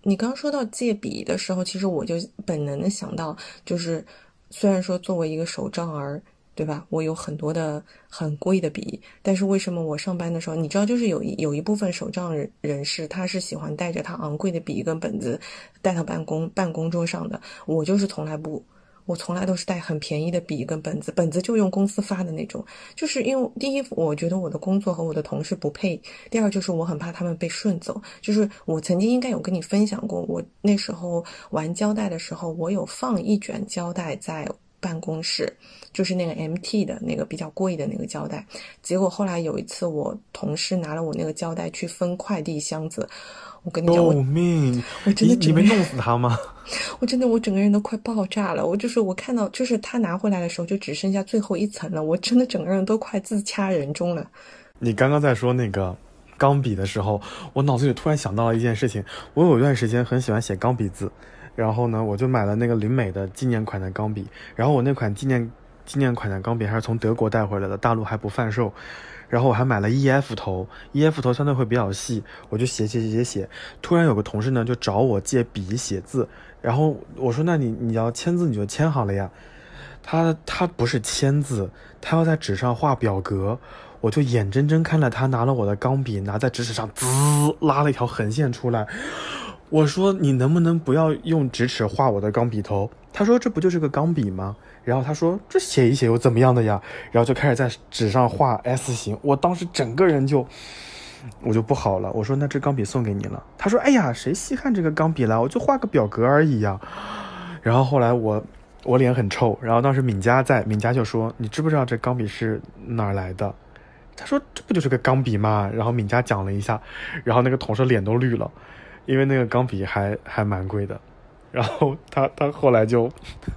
Speaker 2: 你刚刚说到借笔的时候，其实我就本能的想到，就是虽然说作为一个手账儿，对吧？我有很多的很贵的笔，但是为什么我上班的时候，你知道，就是有一有一部分手账人人士，他是喜欢带着他昂贵的笔跟本子带到办公办公桌上的，我就是从来不。我从来都是带很便宜的笔跟本子，本子就用公司发的那种，就是因为第一，我觉得我的工作和我的同事不配；第二，就是我很怕他们被顺走。就是我曾经应该有跟你分享过，我那时候玩胶带的时候，我有放一卷胶带在办公室，就是那个 MT 的那个比较贵的那个胶带。结果后来有一次，我同事拿了我那个胶带去分快递箱子。我跟你讲，我
Speaker 1: 救命！
Speaker 2: 我真的
Speaker 1: 你没弄死他吗？
Speaker 2: 我真的我整个人都快爆炸了。我就是我看到就是他拿回来的时候就只剩下最后一层了，我真的整个人都快自掐人中了。
Speaker 1: 你刚刚在说那个钢笔的时候，我脑子里突然想到了一件事情。我有一段时间很喜欢写钢笔字，然后呢，我就买了那个林美的纪念款的钢笔。然后我那款纪念纪念款的钢笔还是从德国带回来的，大陆还不贩售。然后我还买了 EF 头，EF 头相对会比较细，我就写写写写写。突然有个同事呢就找我借笔写字，然后我说那你你要签字你就签好了呀。他他不是签字，他要在纸上画表格。我就眼睁睁看着他拿了我的钢笔，拿在纸尺上滋拉了一条横线出来。我说你能不能不要用直尺画我的钢笔头？他说这不就是个钢笔吗？然后他说这写一写又怎么样的呀？然后就开始在纸上画 S 型。我当时整个人就我就不好了。我说那这钢笔送给你了。他说哎呀，谁稀罕这个钢笔了？我就画个表格而已呀。然后后来我我脸很臭，然后当时敏佳在，敏佳就说你知不知道这钢笔是哪儿来的？他说这不就是个钢笔吗？然后敏佳讲了一下，然后那个同事脸都绿了，因为那个钢笔还还蛮贵的。然后他他后来就，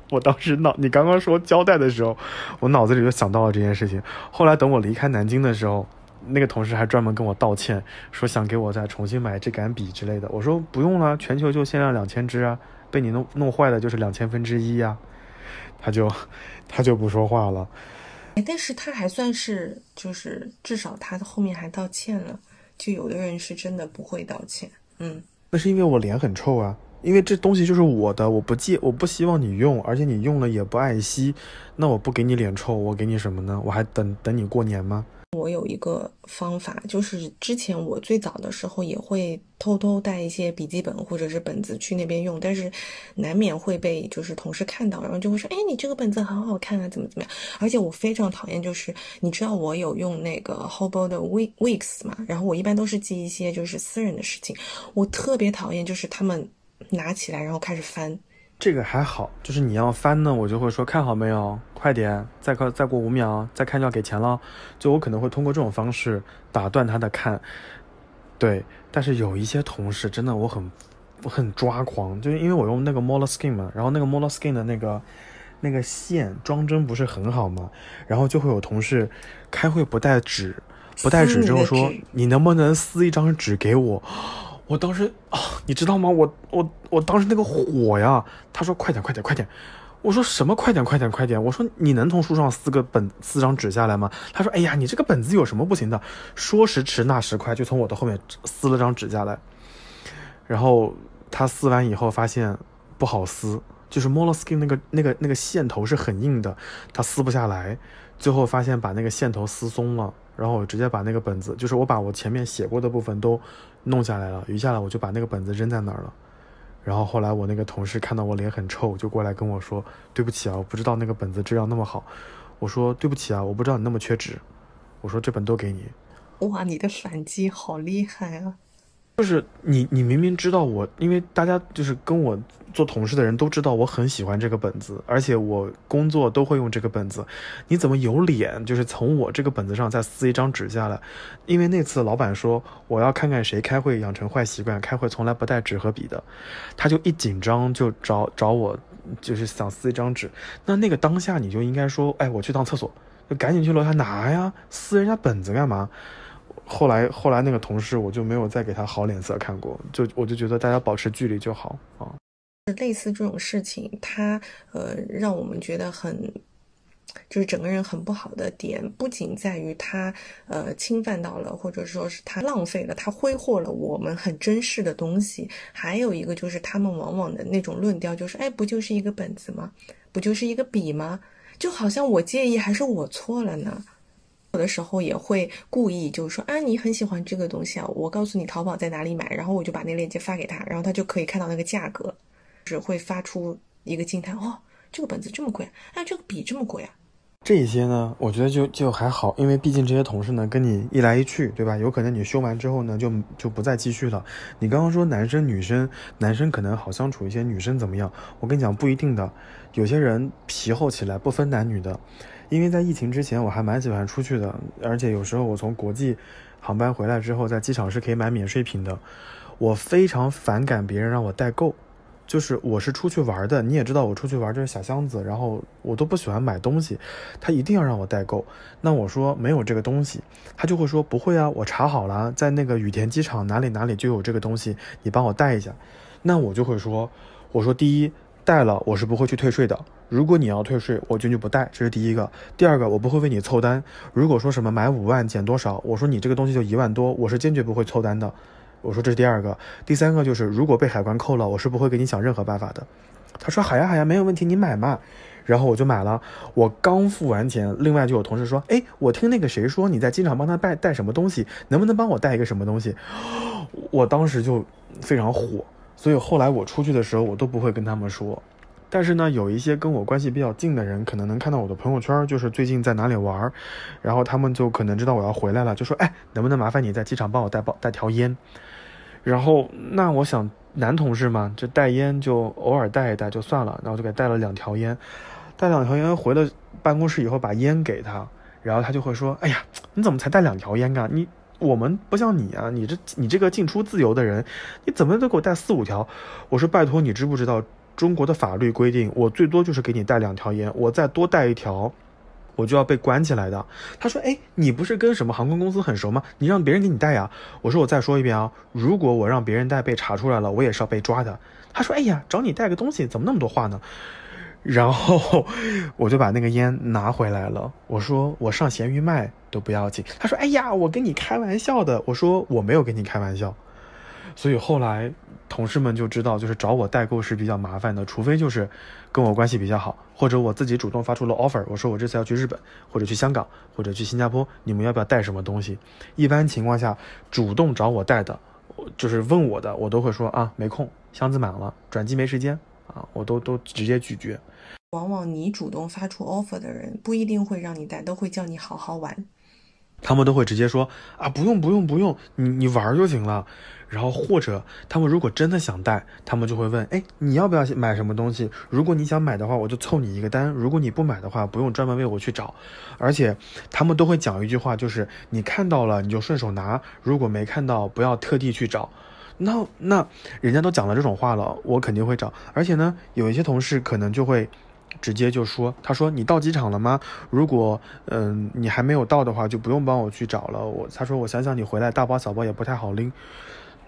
Speaker 1: 我当时脑你刚刚说交代的时候，我脑子里就想到了这件事情。后来等我离开南京的时候，那个同事还专门跟我道歉，说想给我再重新买这杆笔之类的。我说不用了，全球就限量两千支啊，被你弄弄坏的就是两千分之一呀。他就他就不说话了。
Speaker 2: 哎，但是他还算是，就是至少他后面还道歉了。就有的人是真的不会道歉，嗯，
Speaker 1: 那是因为我脸很臭啊，因为这东西就是我的，我不借，我不希望你用，而且你用了也不爱惜，那我不给你脸臭，我给你什么呢？我还等等你过年吗？
Speaker 2: 我有一个方法，就是之前我最早的时候也会偷偷带一些笔记本或者是本子去那边用，但是难免会被就是同事看到，然后就会说，哎，你这个本子好好看啊，怎么怎么样？而且我非常讨厌，就是你知道我有用那个 Hobo 的 We Weeks 嘛，然后我一般都是记一些就是私人的事情，我特别讨厌就是他们拿起来然后开始翻。
Speaker 1: 这个还好，就是你要翻呢，我就会说看好没有，快点，再快再过五秒，再看就要给钱了。就我可能会通过这种方式打断他的看。对，但是有一些同事真的我很我很抓狂，就是因为我用那个 Moleskine 嘛，然后那个 Moleskine 的那个那个线装帧不是很好嘛，然后就会有同事开会不带纸，不带纸之后说你能不能撕一张纸给我？我当时啊，你知道吗？我我我当时那个火呀！他说快点快点快点，我说什么快点快点快点？我说你能从书上撕个本撕张纸下来吗？他说哎呀，你这个本子有什么不行的？说时迟那时快，就从我的后面撕了张纸下来。然后他撕完以后发现不好撕，就是 Moleskin 那个那个那个线头是很硬的，他撕不下来。最后发现把那个线头撕松了，然后我直接把那个本子，就是我把我前面写过的部分都弄下来了，余下来我就把那个本子扔在那儿了。然后后来我那个同事看到我脸很臭，就过来跟我说：“对不起啊，我不知道那个本子质量那么好。”我说：“对不起啊，我不知道你那么缺纸。”我说：“这本都给你。”
Speaker 2: 哇，你的反击好厉害啊！
Speaker 1: 就是你，你明明知道我，因为大家就是跟我做同事的人都知道我很喜欢这个本子，而且我工作都会用这个本子，你怎么有脸就是从我这个本子上再撕一张纸下来？因为那次老板说我要看看谁开会养成坏习惯，开会从来不带纸和笔的，他就一紧张就找找我，就是想撕一张纸。那那个当下你就应该说，哎，我去趟厕所，就赶紧去楼下拿呀，撕人家本子干嘛？后来，后来那个同事我就没有再给他好脸色看过，就我就觉得大家保持距离就好啊。
Speaker 2: 类似这种事情，它呃让我们觉得很，就是整个人很不好的点，不仅在于他呃侵犯到了，或者说是他浪费了，他挥霍了我们很珍视的东西，还有一个就是他们往往的那种论调就是，哎，不就是一个本子吗？不就是一个笔吗？就好像我介意还是我错了呢？有的时候也会故意就是说啊，你很喜欢这个东西啊，我告诉你淘宝在哪里买，然后我就把那链接发给他，然后他就可以看到那个价格，只会发出一个惊叹哦，这个本子这么贵，哎，这个笔这么贵啊。
Speaker 1: 这些呢，我觉得就就还好，因为毕竟这些同事呢跟你一来一去，对吧？有可能你修完之后呢，就就不再继续了。你刚刚说男生女生，男生可能好相处一些，女生怎么样？我跟你讲不一定的，有些人皮厚起来不分男女的。因为在疫情之前，我还蛮喜欢出去的，而且有时候我从国际航班回来之后，在机场是可以买免税品的。我非常反感别人让我代购。就是我是出去玩的，你也知道我出去玩就是小箱子，然后我都不喜欢买东西，他一定要让我代购。那我说没有这个东西，他就会说不会啊，我查好了，在那个羽田机场哪里哪里就有这个东西，你帮我带一下。那我就会说，我说第一带了我是不会去退税的，如果你要退税，我坚决不带，这是第一个。第二个，我不会为你凑单，如果说什么买五万减多少，我说你这个东西就一万多，我是坚决不会凑单的。我说这是第二个，第三个就是如果被海关扣了，我是不会给你想任何办法的。他说好呀好呀，没有问题，你买嘛。然后我就买了。我刚付完钱，另外就有同事说，哎，我听那个谁说你在机场帮他带带什么东西，能不能帮我带一个什么东西？我当时就非常火，所以后来我出去的时候，我都不会跟他们说。但是呢，有一些跟我关系比较近的人，可能能看到我的朋友圈，就是最近在哪里玩，然后他们就可能知道我要回来了，就说，哎，能不能麻烦你在机场帮我带包带条烟？然后，那我想男同事嘛，就带烟就偶尔带一带就算了，然后就给带了两条烟，带两条烟回了办公室以后，把烟给他，然后他就会说：“哎呀，你怎么才带两条烟啊？你我们不像你啊，你这你这个进出自由的人，你怎么都给我带四五条？”我说：“拜托，你知不知道中国的法律规定，我最多就是给你带两条烟，我再多带一条。”我就要被关起来的。他说：“哎，你不是跟什么航空公司很熟吗？你让别人给你带呀。”我说：“我再说一遍啊，如果我让别人带被查出来了，我也是要被抓的。”他说：“哎呀，找你带个东西，怎么那么多话呢？”然后 我就把那个烟拿回来了。我说：“我上闲鱼卖都不要紧。”他说：“哎呀，我跟你开玩笑的。”我说：“我没有跟你开玩笑。”所以后来同事们就知道，就是找我代购是比较麻烦的，除非就是跟我关系比较好，或者我自己主动发出了 offer，我说我这次要去日本，或者去香港，或者去新加坡，你们要不要带什么东西？一般情况下，主动找我带的，就是问我的，我都会说啊，没空，箱子满了，转机没时间啊，我都都直接拒绝。
Speaker 2: 往往你主动发出 offer 的人，不一定会让你带，都会叫你好好玩。
Speaker 1: 他们都会直接说啊，不用不用不用，你你玩就行了。然后或者他们如果真的想带，他们就会问，哎，你要不要买什么东西？如果你想买的话，我就凑你一个单；如果你不买的话，不用专门为我去找。而且他们都会讲一句话，就是你看到了你就顺手拿，如果没看到不要特地去找。那那人家都讲了这种话了，我肯定会找。而且呢，有一些同事可能就会。直接就说，他说你到机场了吗？如果嗯你还没有到的话，就不用帮我去找了。我他说我想想你回来大包小包也不太好拎，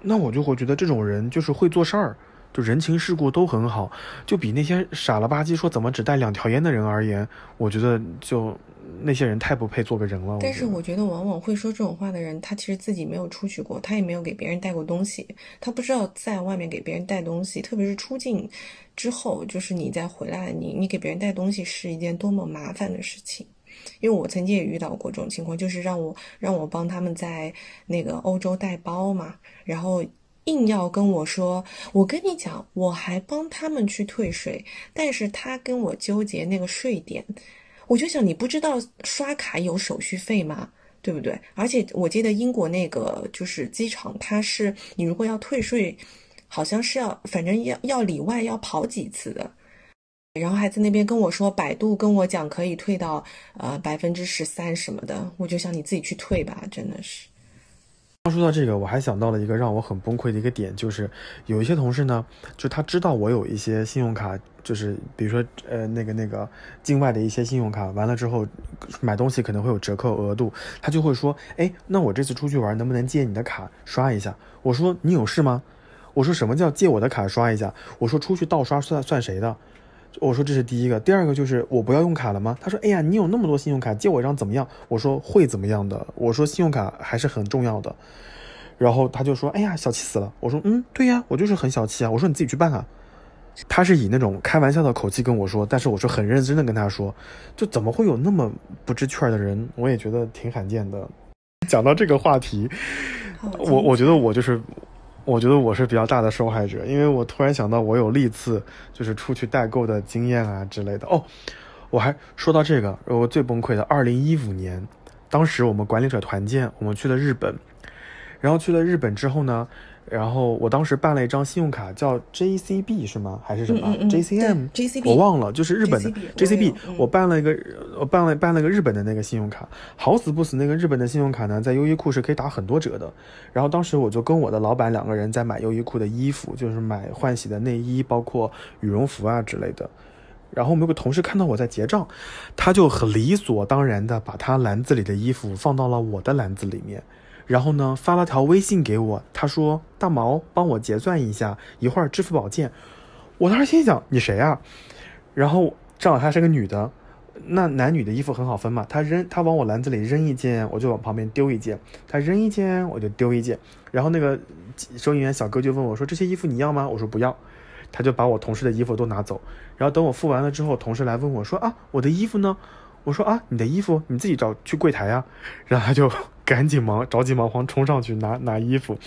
Speaker 1: 那我就会觉得这种人就是会做事儿，就人情世故都很好，就比那些傻了吧唧说怎么只带两条烟的人而言，我觉得就那些人太不配做个人了。
Speaker 2: 但是
Speaker 1: 我
Speaker 2: 我觉得往往会说这种话的人，他其实自己没有出去过，他也没有给别人带过东西，他不知道在外面给别人带东西，特别是出境。之后就是你再回来，你你给别人带东西是一件多么麻烦的事情，因为我曾经也遇到过这种情况，就是让我让我帮他们在那个欧洲带包嘛，然后硬要跟我说，我跟你讲，我还帮他们去退税，但是他跟我纠结那个税点，我就想你不知道刷卡有手续费吗？对不对？而且我记得英国那个就是机场，它是你如果要退税。好像是要，反正要要里外要跑几次的，然后还在那边跟我说，百度跟我讲可以退到呃百分之十三什么的，我就想你自己去退吧，真的是。
Speaker 1: 刚说到这个，我还想到了一个让我很崩溃的一个点，就是有一些同事呢，就他知道我有一些信用卡，就是比如说呃那个那个境外的一些信用卡，完了之后买东西可能会有折扣额度，他就会说，哎，那我这次出去玩能不能借你的卡刷一下？我说你有事吗？我说什么叫借我的卡刷一下？我说出去盗刷算算谁的？我说这是第一个，第二个就是我不要用卡了吗？他说，哎呀，你有那么多信用卡，借我一张怎么样？我说会怎么样的？我说信用卡还是很重要的。然后他就说，哎呀，小气死了。我说，嗯，对呀，我就是很小气啊。我说你自己去办啊。他是以那种开玩笑的口气跟我说，但是我是很认真的跟他说，就怎么会有那么不知趣儿的人？我也觉得挺罕见的。讲到这个话题，我我觉得我就是。我觉得我是比较大的受害者，因为我突然想到我有历次就是出去代购的经验啊之类的。哦，我还说到这个，我最崩溃的，二零一五年，当时我们管理者团建，我们去了日本，然后去了日本之后呢。然后我当时办了一张信用卡，叫 JCB 是吗？还是什么 JCM？JCB 我忘了，就是日本的 JCB。我办了一个，我办了办了个日本的那个信用卡，好死不死那个日本的信用卡呢，在优衣库是可以打很多折的。然后当时我就跟我的老板两个人在买优衣库的衣服，就是买换洗的内衣，包括羽绒服啊之类的。然后我们有个同事看到我在结账，他就很理所当然的把他篮子里的衣服放到了我的篮子里面，然后呢发了条微信给我，他说：“大毛，帮我结算一下，一会儿支付宝见。”我当时心想：“你谁啊？”然后正好她是个女的，那男女的衣服很好分嘛，她扔她往我篮子里扔一件，我就往旁边丢一件，她扔一件我就丢一件。然后那个收银员小哥就问我说：“这些衣服你要吗？”我说：“不要。”他就把我同事的衣服都拿走，然后等我付完了之后，同事来问我说：“啊，我的衣服呢？”我说：“啊，你的衣服你自己找去柜台呀。”然后他就赶紧忙着急忙慌冲上去拿拿衣服，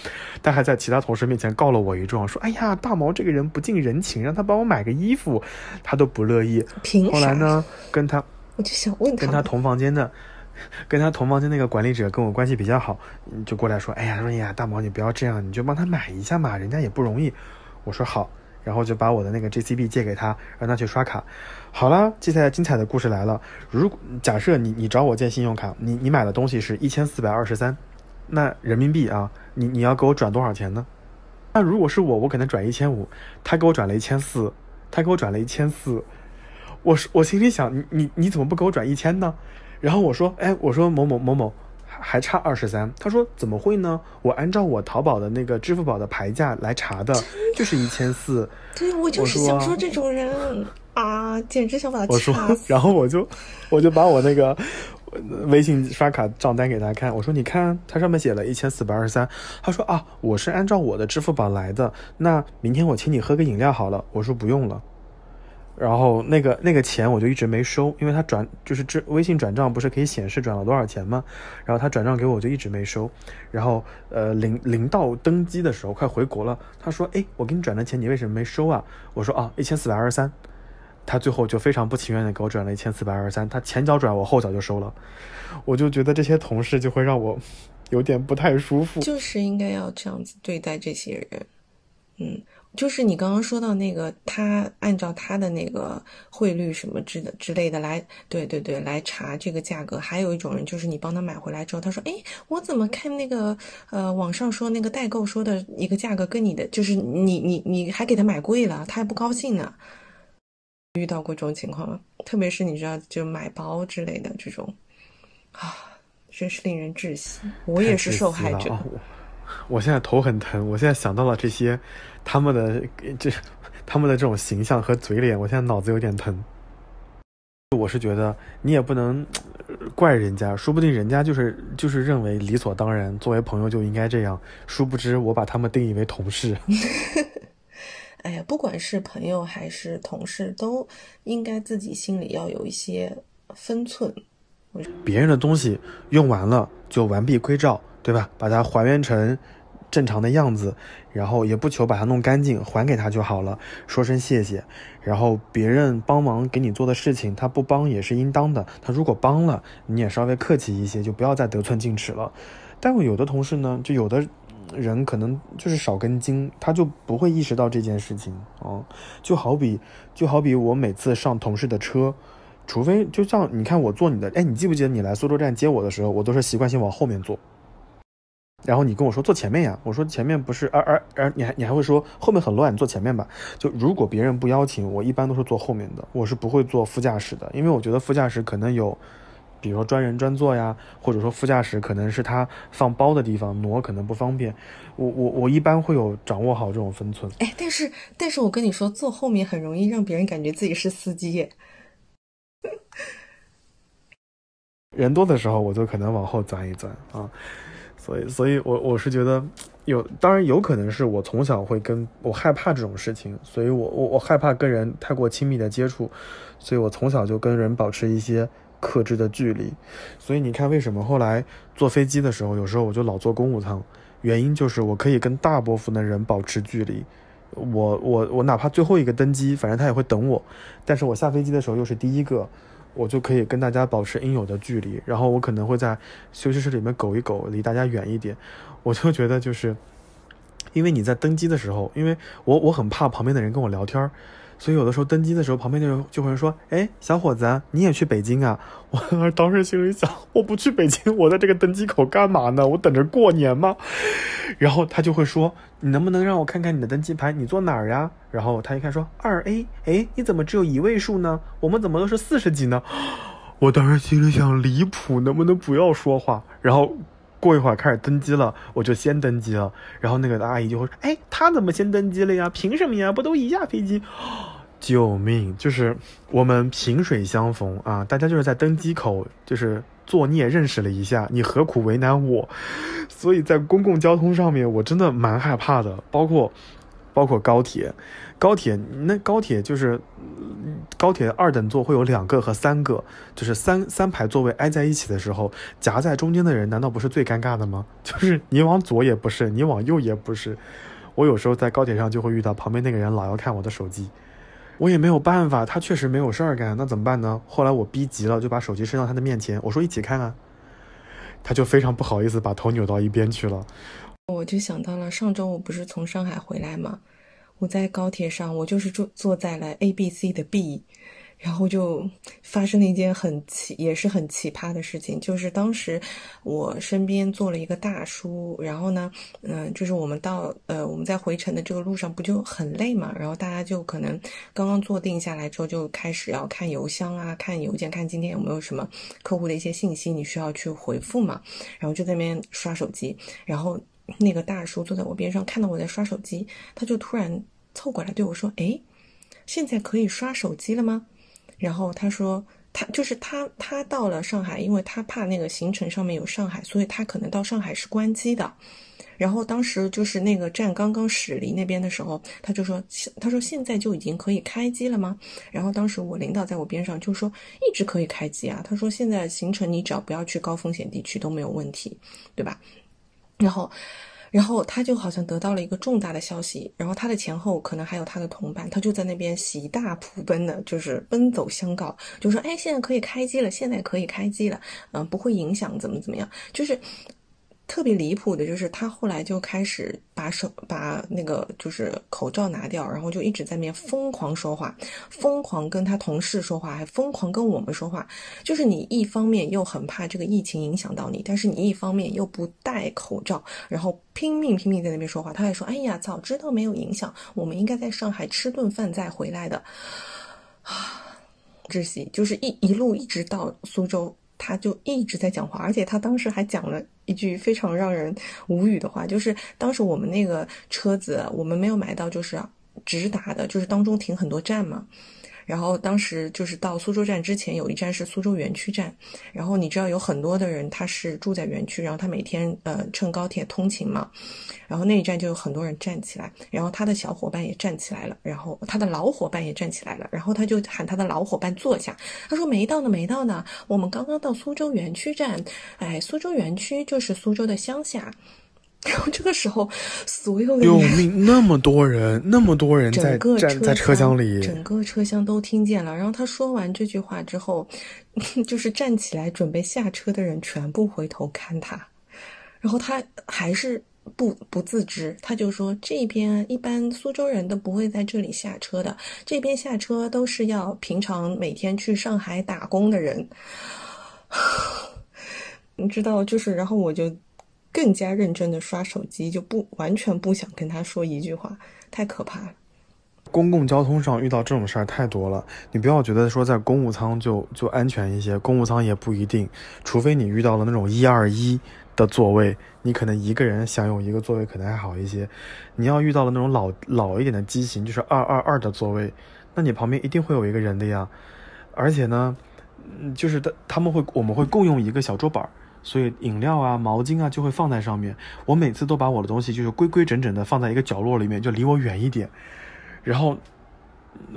Speaker 1: 他还在其他同事面前告了我一状，说：“哎呀，大毛这个人不近人情，让他帮我买个衣服，他都不乐意。”
Speaker 2: 凭？
Speaker 1: 后来呢，跟他
Speaker 2: 我就想问他
Speaker 1: 跟他同房间的，跟他同房间那个管理者跟我关系比较好，嗯就过来说：“哎呀，说哎呀，大毛你不要这样，你就帮他买一下嘛，人家也不容易。”我说好。然后就把我的那个 JCB 借给他，让他去刷卡。好了，接下来精彩的故事来了。如果假设你你找我借信用卡，你你买的东西是一千四百二十三，那人民币啊，你你要给我转多少钱呢？那如果是我，我可能转一千五，他给我转了一千四，他给我转了一千四，我我心里想，你你你怎么不给我转一千呢？然后我说，哎，我说某某某某。还差二十三，他说怎么会呢？我按照我淘宝的那个支付宝的牌价来查的，就是一千四。
Speaker 2: 对，我就是想说这种人啊，简直想把他
Speaker 1: 我说，然后我就我就把我那个微信刷卡账单给他看，我说你看，它上面写了一千四百二十三。他说啊，我是按照我的支付宝来的，那明天我请你喝个饮料好了。我说不用了。然后那个那个钱我就一直没收，因为他转就是这微信转账不是可以显示转了多少钱吗？然后他转账给我就一直没收。然后呃临临到登机的时候快回国了，他说哎我给你转的钱你为什么没收啊？我说啊一千四百二十三。他最后就非常不情愿的给我转了一千四百二十三，他前脚转我后脚就收了，我就觉得这些同事就会让我有点不太舒服。
Speaker 2: 就是应该要这样子对待这些人，嗯。就是你刚刚说到那个，他按照他的那个汇率什么之的之类的来，对对对，来查这个价格。还有一种人，就是你帮他买回来之后，他说：“哎，我怎么看那个呃网上说那个代购说的一个价格跟你的，就是你你你还给他买贵了，他还不高兴呢。”遇到过这种情况吗？特别是你知道，就买包之类的这种，啊，真是令人窒息。我也是受害者。
Speaker 1: 我现在头很疼，我现在想到了这些，他们的这 他们的这种形象和嘴脸，我现在脑子有点疼。我是觉得你也不能怪人家，说不定人家就是就是认为理所当然，作为朋友就应该这样。殊不知我把他们定义为同事。
Speaker 2: 哎呀，不管是朋友还是同事，都应该自己心里要有一些分寸。
Speaker 1: 别人的东西用完了就完璧归赵。对吧？把它还原成正常的样子，然后也不求把它弄干净，还给他就好了，说声谢谢。然后别人帮忙给你做的事情，他不帮也是应当的。他如果帮了，你也稍微客气一些，就不要再得寸进尺了。但我有的同事呢，就有的人可能就是少根筋，他就不会意识到这件事情啊。就好比就好比我每次上同事的车，除非就像你看我坐你的，哎，你记不记得你来苏州站接我的时候，我都是习惯性往后面坐。然后你跟我说坐前面呀，我说前面不是，而而而你还你还会说后面很乱，你坐前面吧。就如果别人不邀请我，一般都是坐后面的，我是不会坐副驾驶的，因为我觉得副驾驶可能有，比如说专人专座呀，或者说副驾驶可能是他放包的地方，挪可能不方便。我我我一般会有掌握好这种分寸。
Speaker 2: 哎，但是但是我跟你说，坐后面很容易让别人感觉自己是司机。
Speaker 1: 人多的时候，我就可能往后钻一钻啊。所以，所以我我是觉得有，当然有可能是我从小会跟我害怕这种事情，所以我我我害怕跟人太过亲密的接触，所以我从小就跟人保持一些克制的距离。所以你看，为什么后来坐飞机的时候，有时候我就老坐公务舱，原因就是我可以跟大部分的人保持距离。我我我哪怕最后一个登机，反正他也会等我，但是我下飞机的时候又是第一个。我就可以跟大家保持应有的距离，然后我可能会在休息室里面苟一苟，离大家远一点。我就觉得就是，因为你在登机的时候，因为我我很怕旁边的人跟我聊天，所以有的时候登机的时候，旁边的人就会说：“哎，小伙子，你也去北京啊？” 我当时心里想：“我不去北京，我在这个登机口干嘛呢？我等着过年吗？”然后他就会说：“你能不能让我看看你的登机牌？你坐哪儿呀？”然后他一看说：“二 A，哎，你怎么只有一位数呢？我们怎么都是四十几呢？” 我当时心里想：离谱，能不能不要说话？然后。过一会儿开始登机了，我就先登机了。然后那个阿姨就会说：“哎，他怎么先登机了呀？凭什么呀？不都一架飞机？” 救命！就是我们萍水相逢啊，大家就是在登机口就是作孽认识了一下，你何苦为难我？所以在公共交通上面，我真的蛮害怕的，包括包括高铁。高铁那高铁就是高铁二等座会有两个和三个，就是三三排座位挨在一起的时候，夹在中间的人难道不是最尴尬的吗？就是你往左也不是，你往右也不是。我有时候在高铁上就会遇到旁边那个人老要看我的手机，我也没有办法，他确实没有事儿干，那怎么办呢？后来我逼急了，就把手机伸到他的面前，我说一起看啊，他就非常不好意思把头扭到一边去了。
Speaker 2: 我就想到了上周我不是从上海回来吗？我在高铁上，我就是坐坐在了 A、B、C 的 B，然后就发生了一件很奇，也是很奇葩的事情，就是当时我身边坐了一个大叔，然后呢，嗯，就是我们到呃我们在回程的这个路上不就很累嘛，然后大家就可能刚刚坐定下来之后就开始要看邮箱啊，看邮件，看今天有没有什么客户的一些信息你需要去回复嘛，然后就在那边刷手机，然后。那个大叔坐在我边上，看到我在刷手机，他就突然凑过来对我说：“哎，现在可以刷手机了吗？”然后他说：“他就是他，他到了上海，因为他怕那个行程上面有上海，所以他可能到上海是关机的。然后当时就是那个站刚刚驶离那边的时候，他就说：他说现在就已经可以开机了吗？然后当时我领导在我边上就说：一直可以开机啊。他说现在行程你只要不要去高风险地区都没有问题，对吧？”然后，然后他就好像得到了一个重大的消息，然后他的前后可能还有他的同伴，他就在那边喜大普奔的，就是奔走相告，就说：“哎，现在可以开机了，现在可以开机了，嗯，不会影响怎么怎么样，就是。”特别离谱的就是，他后来就开始把手把那个就是口罩拿掉，然后就一直在面疯狂说话，疯狂跟他同事说话，还疯狂跟我们说话。就是你一方面又很怕这个疫情影响到你，但是你一方面又不戴口罩，然后拼命拼命在那边说话。他还说：“哎呀，早知道没有影响，我们应该在上海吃顿饭再回来的。”啊，窒息，就是一一路一直到苏州。他就一直在讲话，而且他当时还讲了一句非常让人无语的话，就是当时我们那个车子，我们没有买到就是直达的，就是当中停很多站嘛。然后当时就是到苏州站之前有一站是苏州园区站，然后你知道有很多的人他是住在园区，然后他每天呃乘高铁通勤嘛，然后那一站就有很多人站起来，然后他的小伙伴也站起来了，然后他的老伙伴也站起来了，然后他就喊他的老伙伴坐下，他说没到呢没到呢，我们刚刚到苏州园区站，哎，苏州园区就是苏州的乡下。然 后这个时候，所有的
Speaker 1: 救命！那么多人，那么多人在站在车厢里，
Speaker 2: 整个车厢都听见了。然后他说完这句话之后，就是站起来准备下车的人全部回头看他，然后他还是不不自知，他就说：“这边一般苏州人都不会在这里下车的，这边下车都是要平常每天去上海打工的人。”你知道，就是然后我就。更加认真的刷手机，就不完全不想跟他说一句话，太可怕了。
Speaker 1: 公共交通上遇到这种事儿太多了，你不要觉得说在公务舱就就安全一些，公务舱也不一定，除非你遇到了那种一二一的座位，你可能一个人享有一个座位可能还好一些。你要遇到了那种老老一点的机型，就是二二二的座位，那你旁边一定会有一个人的呀。而且呢，嗯，就是他他们会我们会共用一个小桌板儿。所以饮料啊、毛巾啊就会放在上面。我每次都把我的东西就是规规整整的放在一个角落里面，就离我远一点。然后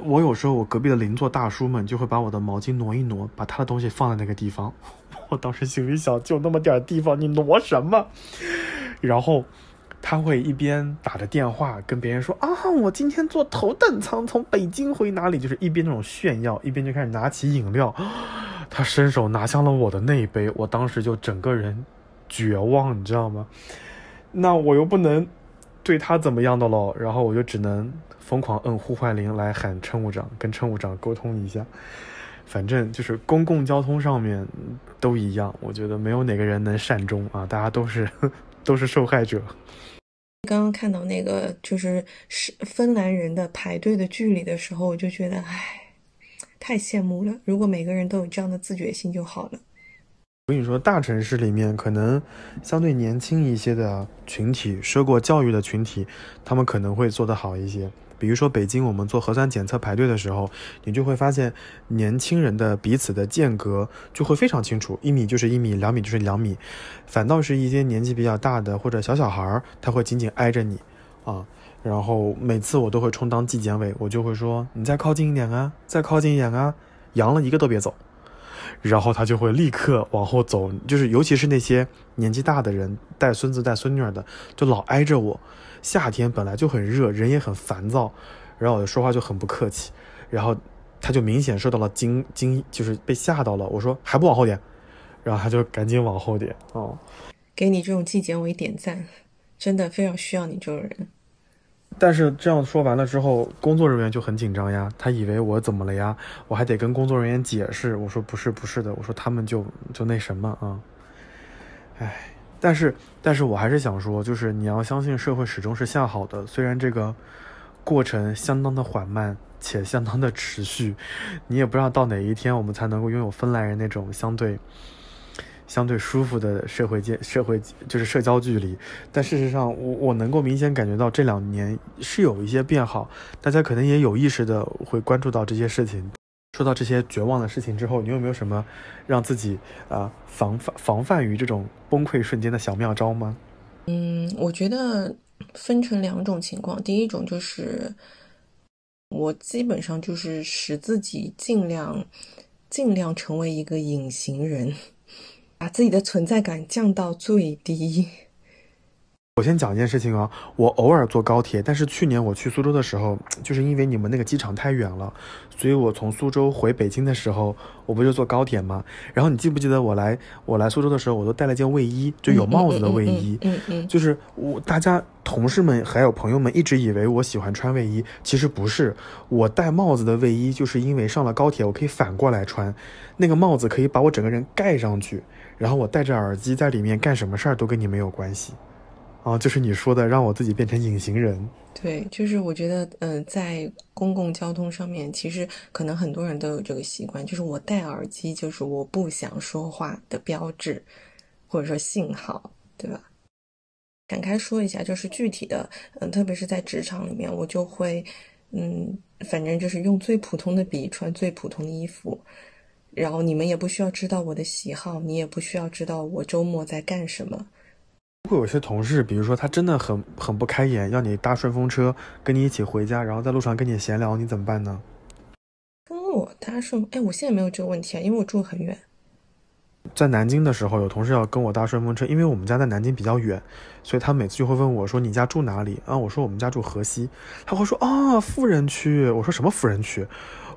Speaker 1: 我有时候我隔壁的邻座大叔们就会把我的毛巾挪一挪，把他的东西放在那个地方。我当时心里想，就那么点地方，你挪什么？然后他会一边打着电话跟别人说啊，我今天坐头等舱从北京回哪里，就是一边那种炫耀，一边就开始拿起饮料。他伸手拿向了我的那一杯，我当时就整个人绝望，你知道吗？那我又不能对他怎么样的喽，然后我就只能疯狂摁呼唤铃来喊乘务长，跟乘务长沟通一下。反正就是公共交通上面都一样，我觉得没有哪个人能善终啊，大家都是都是受害者。
Speaker 2: 刚刚看到那个就是是芬兰人的排队的距离的时候，我就觉得，唉，太羡慕了。如果每个人都有这样的自觉性就好了。
Speaker 1: 我跟你说，大城市里面可能相对年轻一些的群体，受过教育的群体，他们可能会做得好一些。比如说北京，我们做核酸检测排队的时候，你就会发现年轻人的彼此的间隔就会非常清楚，一米就是一米，两米就是两米。反倒是一些年纪比较大的或者小小孩儿，他会紧紧挨着你啊。然后每次我都会充当纪检委，我就会说你再靠近一点啊，再靠近一点啊，阳了一个都别走。然后他就会立刻往后走，就是尤其是那些年纪大的人带孙子带孙女的，就老挨着我。夏天本来就很热，人也很烦躁，然后我就说话就很不客气，然后他就明显受到了惊惊，就是被吓到了。我说还不往后点，然后他就赶紧往后点。哦，
Speaker 2: 给你这种纪检委点赞，真的非常需要你这种人。
Speaker 1: 但是这样说完了之后，工作人员就很紧张呀，他以为我怎么了呀？我还得跟工作人员解释，我说不是不是的，我说他们就就那什么啊，唉。但是，但是我还是想说，就是你要相信社会始终是向好的，虽然这个过程相当的缓慢且相当的持续，你也不知道到哪一天我们才能够拥有芬兰人那种相对相对舒服的社会界社会就是社交距离。但事实上，我我能够明显感觉到这两年是有一些变好，大家可能也有意识的会关注到这些事情。说到这些绝望的事情之后，你有没有什么让自己啊防范防范于这种崩溃瞬间的小妙招吗？
Speaker 2: 嗯，我觉得分成两种情况。第一种就是我基本上就是使自己尽量尽量成为一个隐形人，把自己的存在感降到最低。
Speaker 1: 我先讲一件事情啊，我偶尔坐高铁，但是去年我去苏州的时候，就是因为你们那个机场太远了，所以我从苏州回北京的时候，我不就坐高铁吗？然后你记不记得我来我来苏州的时候，我都带了件卫衣，就有帽子的卫衣，
Speaker 2: 嗯嗯，
Speaker 1: 就是我大家同事们还有朋友们一直以为我喜欢穿卫衣，其实不是，我戴帽子的卫衣就是因为上了高铁我可以反过来穿，那个帽子可以把我整个人盖上去，然后我戴着耳机在里面干什么事儿都跟你没有关系。啊，就是你说的，让我自己变成隐形人。
Speaker 2: 对，就是我觉得，嗯，在公共交通上面，其实可能很多人都有这个习惯，就是我戴耳机，就是我不想说话的标志，或者说信号，对吧？展开说一下，就是具体的，嗯，特别是在职场里面，我就会，嗯，反正就是用最普通的笔，穿最普通的衣服，然后你们也不需要知道我的喜好，你也不需要知道我周末在干什么。
Speaker 1: 会有些同事，比如说他真的很很不开眼，要你搭顺风车跟你一起回家，然后在路上跟你闲聊，你怎么办呢？
Speaker 2: 跟我搭顺，哎，我现在没有这个问题啊，因为我住很远。
Speaker 1: 在南京的时候，有同事要跟我搭顺风车，因为我们家在南京比较远，所以他每次就会问我说：“你家住哪里？”啊，我说我们家住河西，他会说：“啊，富人区。”我说什么富人区？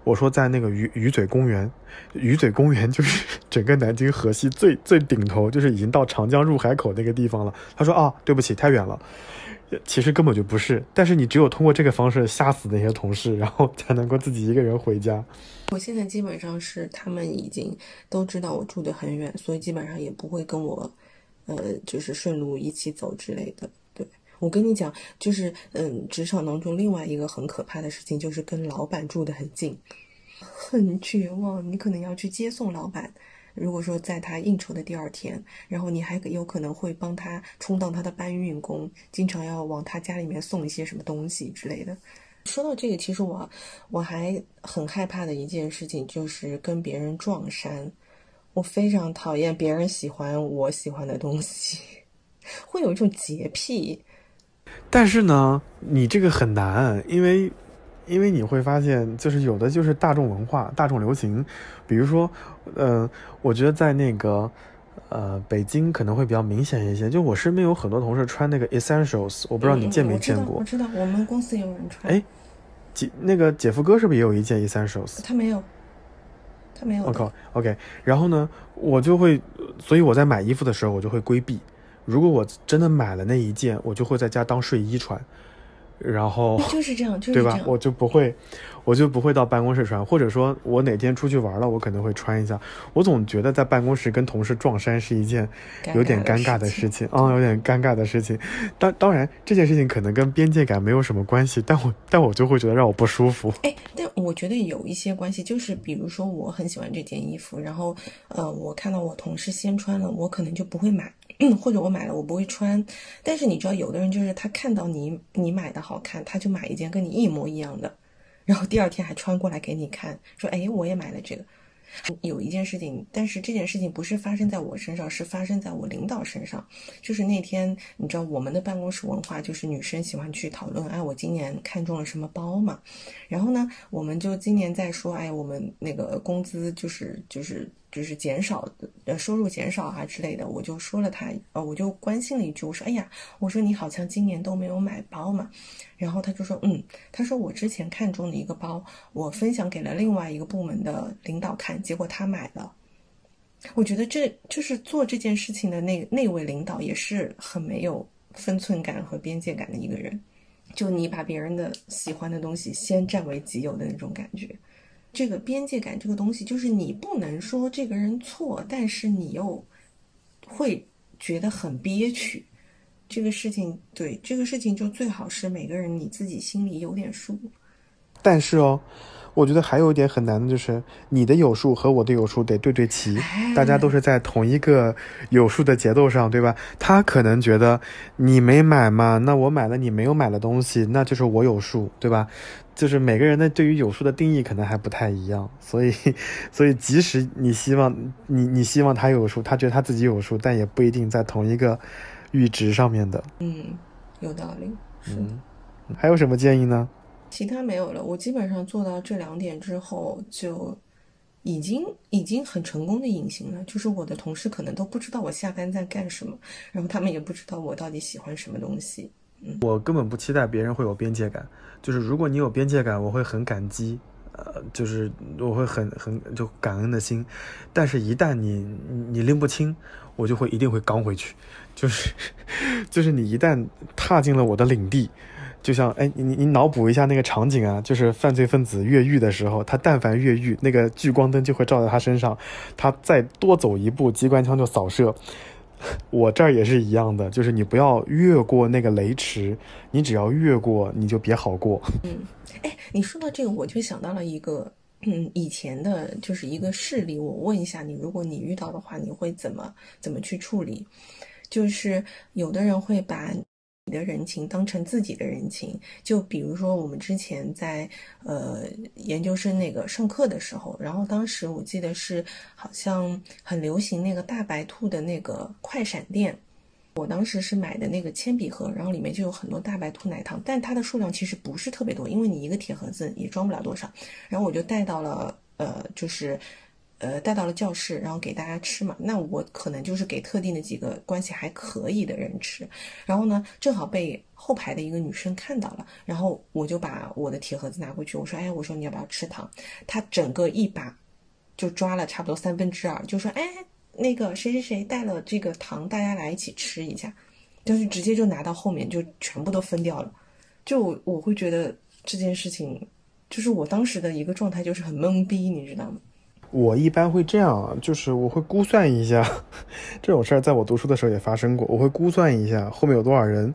Speaker 1: 我说在那个鱼鱼嘴公园，鱼嘴公园就是 整个南京河西最最顶头，就是已经到长江入海口那个地方了。他说啊，对不起，太远了。其实根本就不是，但是你只有通过这个方式吓死那些同事，然后才能够自己一个人回家。
Speaker 2: 我现在基本上是他们已经都知道我住得很远，所以基本上也不会跟我，呃，就是顺路一起走之类的。我跟你讲，就是嗯，职场当中另外一个很可怕的事情就是跟老板住得很近，很绝望。你可能要去接送老板。如果说在他应酬的第二天，然后你还有可能会帮他充当他的搬运工，经常要往他家里面送一些什么东西之类的。说到这个，其实我我还很害怕的一件事情就是跟别人撞衫，我非常讨厌别人喜欢我喜欢的东西，会有一种洁癖。
Speaker 1: 但是呢，你这个很难，因为。因为你会发现，就是有的就是大众文化、大众流行，比如说，呃，我觉得在那个，呃，北京可能会比较明显一些。就我身边有很多同事穿那个 Essentials，我不知道你见没见过。
Speaker 2: 我知道，我们公司有人穿。
Speaker 1: 哎，姐，那个姐夫哥是不是也有一件 Essentials？
Speaker 2: 他没有，他没有。
Speaker 1: OK，OK。然后呢，我就会，所以我在买衣服的时候，我就会规避。如果我真的买了那一件，我就会在家当睡衣穿，然后
Speaker 2: 就是这样，就是
Speaker 1: 对吧？我就不会，我就不会到办公室穿，或者说我哪天出去玩了，我可能会穿一下。我总觉得在办公室跟同事撞衫是一件有点尴尬的事情啊、有点尴尬的事情。当当然，这件事情可能跟边界感没有什么关系，但我但我就会觉得让我不舒服。
Speaker 2: 哎，但我觉得有一些关系，就是比如说我很喜欢这件衣服，然后呃，我看到我同事先穿了，我可能就不会买，或者我买了我不会穿。但是你知道，有的人就是他看到你你买的好看，他就买一件跟你一模一样的，然后第二天还穿过来给你看，说哎，我也买了这个。有一件事情，但是这件事情不是发生在我身上，是发生在我领导身上。就是那天，你知道我们的办公室文化就是女生喜欢去讨论，哎，我今年看中了什么包嘛。然后呢，我们就今年在说，哎，我们那个工资就是就是就是减少，呃，收入减少啊之类的。我就说了他，呃，我就关心了一句，我说，哎呀，我说你好像今年都没有买包嘛。然后他就说，嗯，他说我之前看中的一个包，我分享给了另外一个部门的领导看，结果他买了。我觉得这就是做这件事情的那那位领导也是很没有分寸感和边界感的一个人。就你把别人的喜欢的东西先占为己有的那种感觉，这个边界感这个东西，就是你不能说这个人错，但是你又会觉得很憋屈。这个事情，对这个事情就最好是每个人你自己心里有点数。
Speaker 1: 但是哦，我觉得还有一点很难的就是你的有数和我的有数得对对齐，大家都是在同一个有数的节奏上，对吧？他可能觉得你没买嘛，那我买了你没有买的东西，那就是我有数，对吧？就是每个人的对于有数的定义可能还不太一样，所以，所以即使你希望你你希望他有数，他觉得他自己有数，但也不一定在同一个阈值上面的。
Speaker 2: 嗯，有道理。是。
Speaker 1: 嗯，还有什么建议呢？
Speaker 2: 其他没有了，我基本上做到这两点之后，就已经已经很成功的隐形了。就是我的同事可能都不知道我下班在干什么，然后他们也不知道我到底喜欢什么东西。
Speaker 1: 我根本不期待别人会有边界感，就是如果你有边界感，我会很感激，呃，就是我会很很就感恩的心。但是，一旦你你拎不清，我就会一定会刚回去，就是就是你一旦踏进了我的领地。就像哎，你你脑补一下那个场景啊，就是犯罪分子越狱的时候，他但凡越狱，那个聚光灯就会照在他身上，他再多走一步，机关枪就扫射。我这儿也是一样的，就是你不要越过那个雷池，你只要越过，你就别好过。
Speaker 2: 嗯，哎，你说到这个，我就想到了一个，嗯，以前的就是一个事例，我问一下你，如果你遇到的话，你会怎么怎么去处理？就是有的人会把。你的人情当成自己的人情，就比如说我们之前在呃研究生那个上课的时候，然后当时我记得是好像很流行那个大白兔的那个快闪店，我当时是买的那个铅笔盒，然后里面就有很多大白兔奶糖，但它的数量其实不是特别多，因为你一个铁盒子也装不了多少，然后我就带到了呃就是。呃，带到了教室，然后给大家吃嘛。那我可能就是给特定的几个关系还可以的人吃。然后呢，正好被后排的一个女生看到了，然后我就把我的铁盒子拿过去，我说：“哎，我说你要不要吃糖？”她整个一把就抓了差不多三分之二，就说：“哎，那个谁谁谁带了这个糖，大家来一起吃一下。”就是直接就拿到后面就全部都分掉了。就我会觉得这件事情，就是我当时的一个状态就是很懵逼，你知道吗？
Speaker 1: 我一般会这样，就是我会估算一下，这种事儿在我读书的时候也发生过。我会估算一下后面有多少人，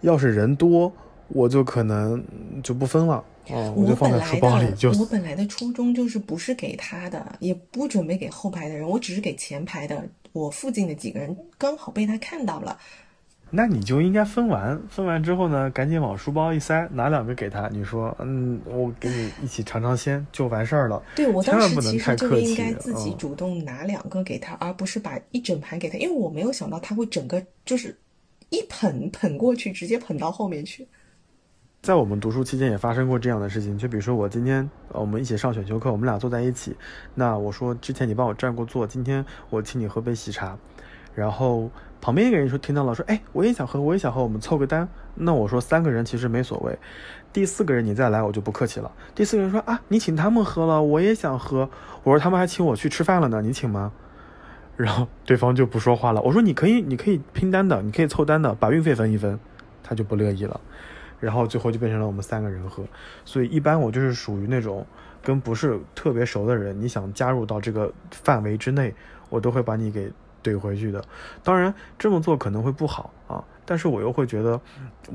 Speaker 1: 要是人多，我就可能就不分了，哦，我就放在书包里。就
Speaker 2: 我本来的初衷就是不是给他的，也不准备给后排的人，我只是给前排的，我附近的几个人刚好被他看到了。
Speaker 1: 那你就应该分完，分完之后呢，赶紧往书包一塞，拿两个给他。你说，嗯，我给你一起尝尝鲜，就完事儿了。
Speaker 2: 对我当时其实就应
Speaker 1: 该
Speaker 2: 自己主动拿两个给他，而不是把一整盘给他，因为我没有想到他会整个就是一捧捧过去，直接捧到后面去。
Speaker 1: 在我们读书期间也发生过这样的事情，就比如说我今天我们一起上选修课，我们俩坐在一起，那我说之前你帮我占过座，今天我请你喝杯喜茶，然后。旁边一个人说听到了，说哎，我也想喝，我也想喝，我们凑个单。那我说三个人其实没所谓，第四个人你再来我就不客气了。第四个人说啊，你请他们喝了，我也想喝。我说他们还请我去吃饭了呢，你请吗？然后对方就不说话了。我说你可以，你可以拼单的，你可以凑单的，把运费分一分，他就不乐意了。然后最后就变成了我们三个人喝。所以一般我就是属于那种跟不是特别熟的人，你想加入到这个范围之内，我都会把你给怼回去的。当然这么做可能会不好啊，但是我又会觉得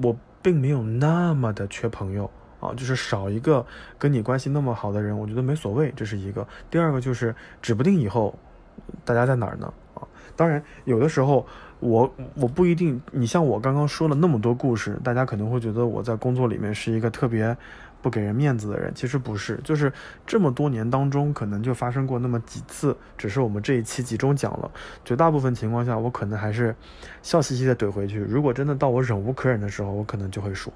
Speaker 1: 我并没有那么的缺朋友。啊，就是少一个跟你关系那么好的人，我觉得没所谓，这是一个。第二个就是指不定以后大家在哪儿呢？啊，当然有的时候我我不一定，你像我刚刚说了那么多故事，大家可能会觉得我在工作里面是一个特别不给人面子的人，其实不是，就是这么多年当中可能就发生过那么几次，只是我们这一期集中讲了，绝大部分情况下我可能还是笑嘻嘻的怼回去。如果真的到我忍无可忍的时候，我可能就会说。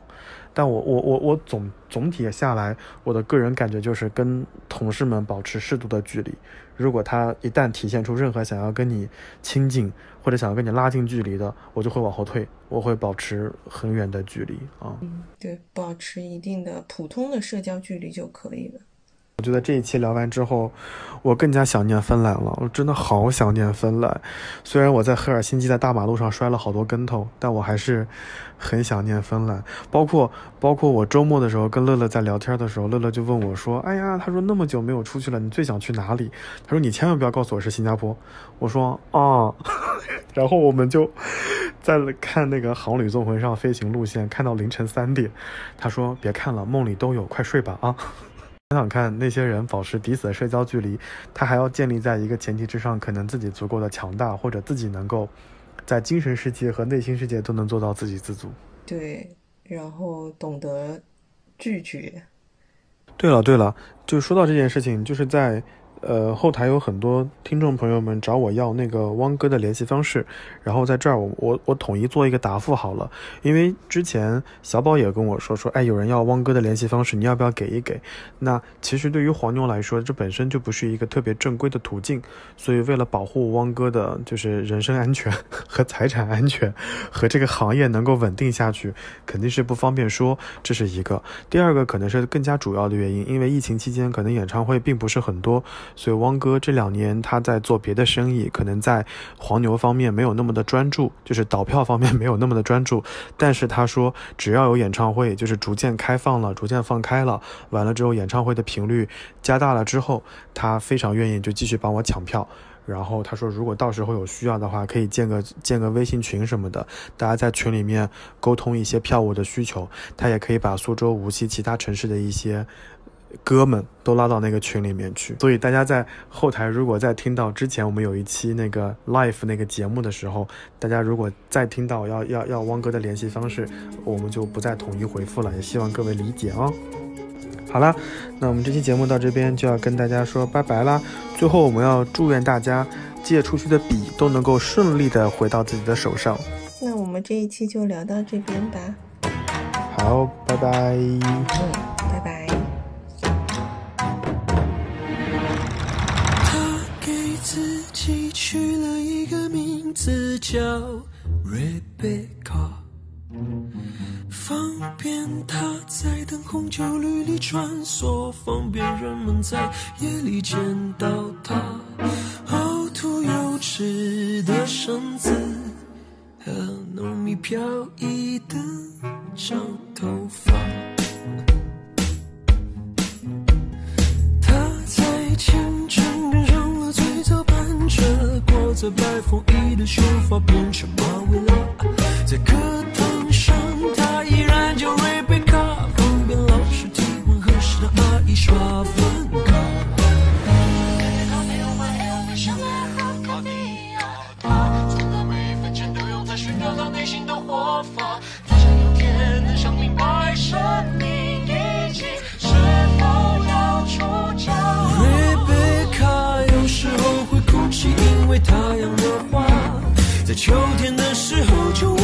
Speaker 1: 但我我我我总总体下来，我的个人感觉就是跟同事们保持适度的距离。如果他一旦体现出任何想要跟你亲近或者想要跟你拉近距离的，我就会往后退，我会保持很远的距离啊。
Speaker 2: 嗯，对，保持一定的普通的社交距离就可以了。
Speaker 1: 我觉得这一期聊完之后，我更加想念芬兰了。我真的好想念芬兰。虽然我在赫尔辛基的大马路上摔了好多跟头，但我还是很想念芬兰。包括包括我周末的时候跟乐乐在聊天的时候，乐乐就问我说：“哎呀，他说那么久没有出去了，你最想去哪里？”他说：“你千万不要告诉我是新加坡。”我说：“啊。”然后我们就在看那个《航旅纵横》上飞行路线，看到凌晨三点。他说：“别看了，梦里都有，快睡吧啊。”想想看，那些人保持彼此的社交距离，他还要建立在一个前提之上，可能自己足够的强大，或者自己能够在精神世界和内心世界都能做到自给自足。
Speaker 2: 对，然后懂得拒绝。
Speaker 1: 对了对了，就说到这件事情，就是在。呃，后台有很多听众朋友们找我要那个汪哥的联系方式，然后在这儿我我我统一做一个答复好了，因为之前小宝也跟我说说，哎，有人要汪哥的联系方式，你要不要给一给？那其实对于黄牛来说，这本身就不是一个特别正规的途径，所以为了保护汪哥的就是人身安全 和财产安全，和这个行业能够稳定下去，肯定是不方便说，这是一个。第二个可能是更加主要的原因，因为疫情期间可能演唱会并不是很多。所以汪哥这两年他在做别的生意，可能在黄牛方面没有那么的专注，就是导票方面没有那么的专注。但是他说，只要有演唱会，就是逐渐开放了，逐渐放开了，完了之后演唱会的频率加大了之后，他非常愿意就继续帮我抢票。然后他说，如果到时候有需要的话，可以建个建个微信群什么的，大家在群里面沟通一些票务的需求。他也可以把苏州、无锡其他城市的一些。哥们都拉到那个群里面去，所以大家在后台如果再听到之前我们有一期那个 live 那个节目的时候，大家如果再听到要要要汪哥的联系方式，我们就不再统一回复了，也希望各位理解哦。好了，那我们这期节目到这边就要跟大家说拜拜啦。最后我们要祝愿大家借出去的笔都能够顺利的回到自己的手上。
Speaker 2: 那我们这一期就聊到这边吧。
Speaker 1: 好，拜拜。
Speaker 2: 嗯，
Speaker 4: 字叫 Rebecca，方便她在灯红酒绿里穿梭，方便人们在夜里见到她凹凸有致的身子和浓密飘逸的长头发。她在前在白风衣的秀发变成马尾了。在课堂上，他依然叫瑞贝卡，旁边老师提问和食堂阿姨刷分卡。秋天的时候就